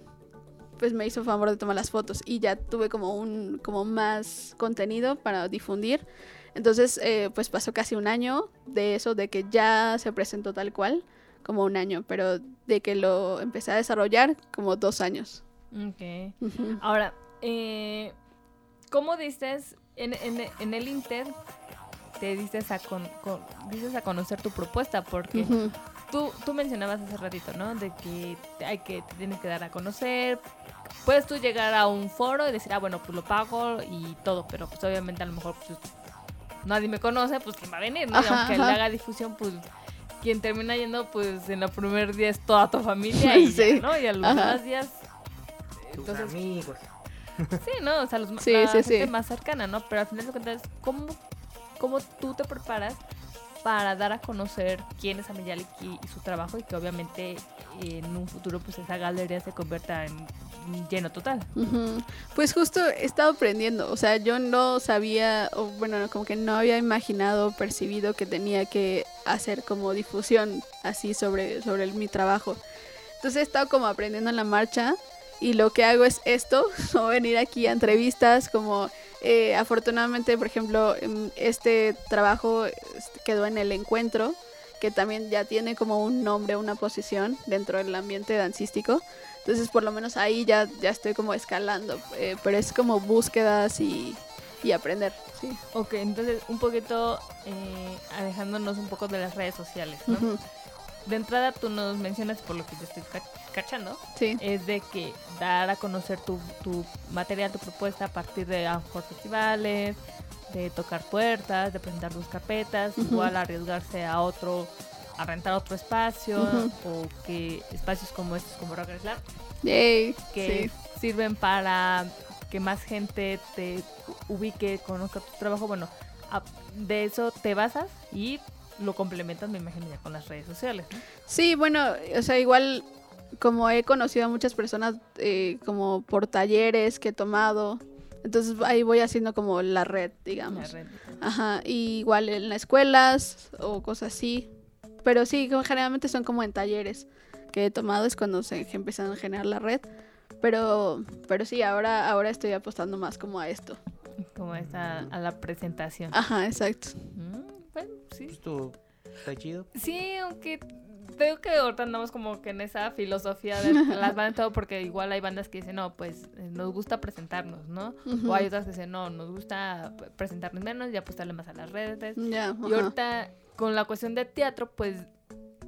pues me hizo favor de tomar las fotos y ya tuve como un como más contenido para difundir. Entonces eh, pues pasó casi un año de eso, de que ya se presentó tal cual, como un año, pero de que lo empecé a desarrollar como dos años. Ok. Ahora, eh, ¿cómo dices en, en- en el Inter? Te dices a, con- con- dices a conocer tu propuesta, porque Ujú. tú, tú mencionabas hace ratito, ¿no? De que te- hay que, te tienes que dar a conocer. Puedes tú llegar a un foro y decir, ah, bueno, pues lo pago y todo, pero pues obviamente a lo mejor pues, nadie me conoce, pues quién va a venir, ¿no? Ajá, aunque le ajá. haga difusión, pues quien termina yendo, pues en el primer día es toda tu familia y ya, Sí. ¿no? Y a los Ajá. demás días Tus entonces, amigos. Sí, ¿no? O sea, los, Sí, la sí, gente sí. más cercana, ¿no? Pero al final de cuentas, ¿cómo, ¿cómo tú te preparas para dar a conocer quién es Amiyalik y, y su trabajo y que obviamente eh, en un futuro pues esa galería se convierta en lleno total? Ujú. Pues justo he estado aprendiendo, o sea, yo no sabía, o bueno, no, como que no había imaginado, percibido que tenía que hacer como difusión así sobre, sobre el- mi trabajo. Entonces he estado como aprendiendo en la marcha y lo que hago es esto, o venir aquí a entrevistas, como eh, afortunadamente, por ejemplo, em, este trabajo este, quedó en el encuentro, que también ya tiene como un nombre, una posición dentro del ambiente dancístico. Entonces, por lo menos ahí ya, ya estoy como escalando, eh, pero es como búsquedas y, y aprender, sí. Ok, entonces un poquito eh, alejándonos un poco de las redes sociales, ¿no? De entrada tú nos mencionas, por lo que yo estoy cachando, Sí. es de que dar a conocer tu, tu material, tu propuesta a partir de a lo mejor festivales, de tocar puertas, de presentar tus carpetas, igual arriesgarse a otro, a rentar otro espacio, o que espacios como estos, como Rocker Lab, Yay, que sí. sirven para que más gente te ubique, conozca tu trabajo. Bueno, a- de eso te basas y lo complementas, me imagino, ya con las redes sociales. ¿no? Sí, bueno, o sea, igual como he conocido a muchas personas eh, como por talleres que he tomado, entonces ahí voy haciendo como la red, digamos. La red. Ajá, y igual en las escuelas o cosas así. Pero sí, generalmente son como en talleres que he tomado, es cuando se empiezan a generar la red. Pero, pero sí, ahora, ahora estoy apostando más como a esto. Como esa, a la presentación. Ajá, exacto. Mm, bueno, sí. Esto está chido. Sí, aunque creo que ahorita andamos como que en esa filosofía de las bandas todo porque igual hay bandas que dicen, no, pues eh, nos gusta presentarnos, ¿no? O hay otras que dicen, no, nos gusta presentarnos menos y apostarle más a las redes. Y ahorita con la cuestión de teatro, pues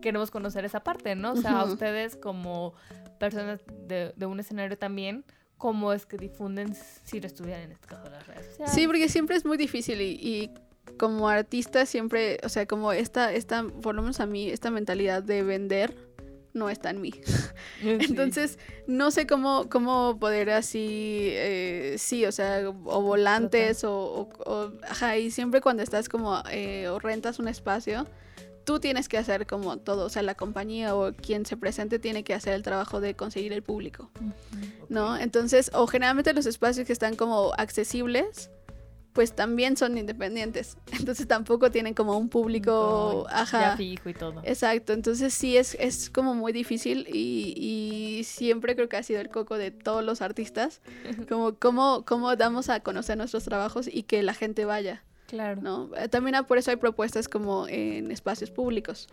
queremos conocer esa parte, ¿no? O sea, a ustedes como personas de, de un escenario también, ¿cómo es que difunden si lo estuvieran en este caso las redes sociales? Sí, porque siempre es muy difícil y, y como artista siempre, o sea, como esta, esta, por lo menos a mí, esta mentalidad de vender no está en mí. Entonces, no sé cómo, cómo poder así, eh, sí, o sea, o volantes o, o- o- ajá, y siempre cuando estás como, eh, o rentas un espacio, tú tienes que hacer como todo, o sea, la compañía o quien se presente tiene que hacer el trabajo de conseguir el público, ¿no? Entonces, o generalmente los espacios que están como accesibles, pues también son independientes. Entonces tampoco tienen como un público, ajá. Ya fijo y todo. Exacto, entonces sí es, es como muy difícil y, y siempre creo que ha sido el coco de todos los artistas, como cómo, cómo damos a conocer nuestros trabajos y que la gente vaya. Claro. ¿no? Eh, También por eso hay propuestas como en espacios públicos.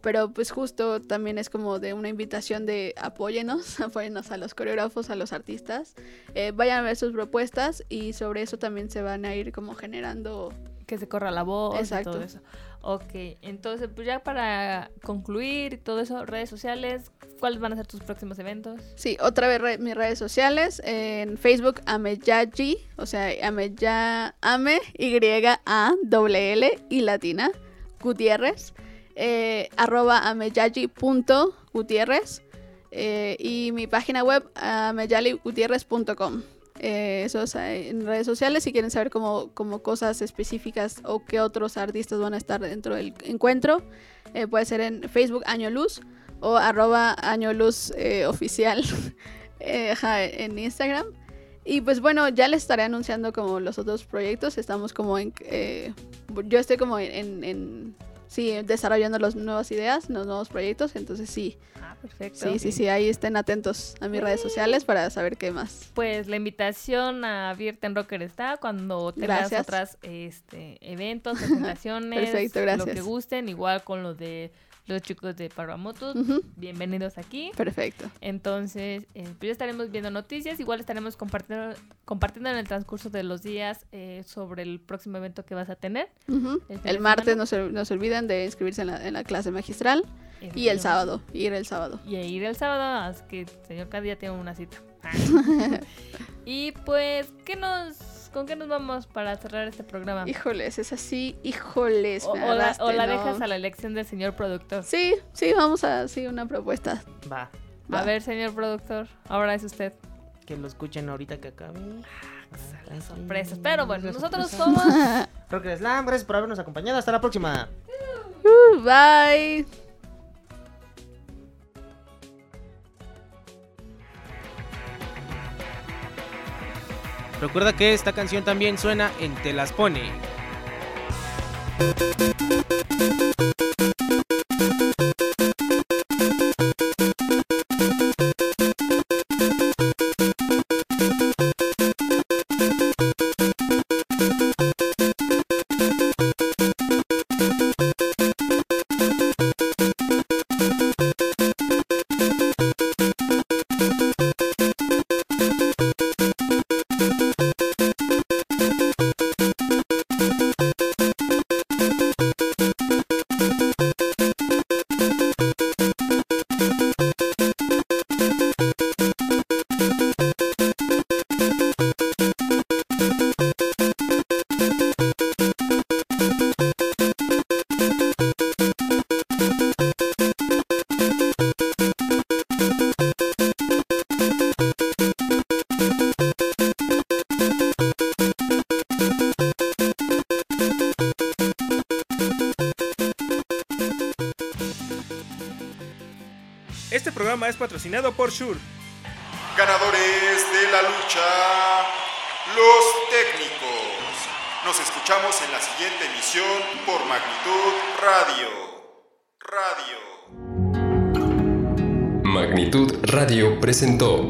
Pero pues justo también es como de una invitación de apóyenos, apóyenos a los coreógrafos, a los artistas, eh, vayan a ver sus propuestas y sobre eso también se van a ir como generando... Que se corra la voz Exacto. y todo eso. Ok, entonces pues ya para concluir todo eso, redes sociales, ¿cuáles van a ser tus próximos eventos? Sí, otra vez re- mis redes sociales, en Facebook Ameyaji, o sea, Ameya, Ame, Y, A, L, L y Latina, Gutiérrez. Eh, arroba ameyaji.gutierrez eh, y mi página web ameyaligutierrez.com. Eh, eso es eh, en redes sociales si quieren saber como, cosas específicas o qué otros artistas van a estar dentro del encuentro. eh, puede ser en Facebook Año Luz o arroba Año Luz eh, oficial en Instagram. Y pues bueno, ya les estaré anunciando como los otros proyectos. Estamos como en... yo estoy como en- sí, desarrollando las nuevas ideas, los nuevos proyectos. Entonces sí. Ah, perfecto. Sí, sí, sí. Ahí estén atentos a mis redes sociales para saber qué más. Pues la invitación abierta en Rocker está cuando tengas otras este, eventos, presentaciones, Perfecto, lo gracias. que gusten, igual con los de los chicos de Paramoto, Ujú. bienvenidos aquí. Perfecto. Entonces, eh, pues ya estaremos viendo noticias, igual estaremos compartiendo, compartiendo en el transcurso de los días eh, sobre el próximo evento que vas a tener. El martes no se, no se olviden de inscribirse en la, en la clase magistral. Y el sábado, ir el sábado. Y ir el sábado, es que el señor cada día tiene una cita. Y pues, ¿qué nos, ¿con qué nos vamos para cerrar este programa? Híjoles, es así, híjoles. O, me o la, o la ¿no? dejas a la elección del señor productor. Sí, sí, vamos a, sí, una propuesta. Va. A ver, señor productor, ahora es usted. Que lo escuchen ahorita que acabe. Las sorpresas. Pero bueno, nosotros somos... Rocker Slam, gracias por habernos acompañado. Hasta la próxima. Uh, bye. Recuerda que esta canción también suena en Te las pone. Patrocinado por Shure. Ganadores de la lucha, los técnicos. Nos escuchamos en la siguiente emisión por Magnitud Radio. Radio. Magnitud Radio presentó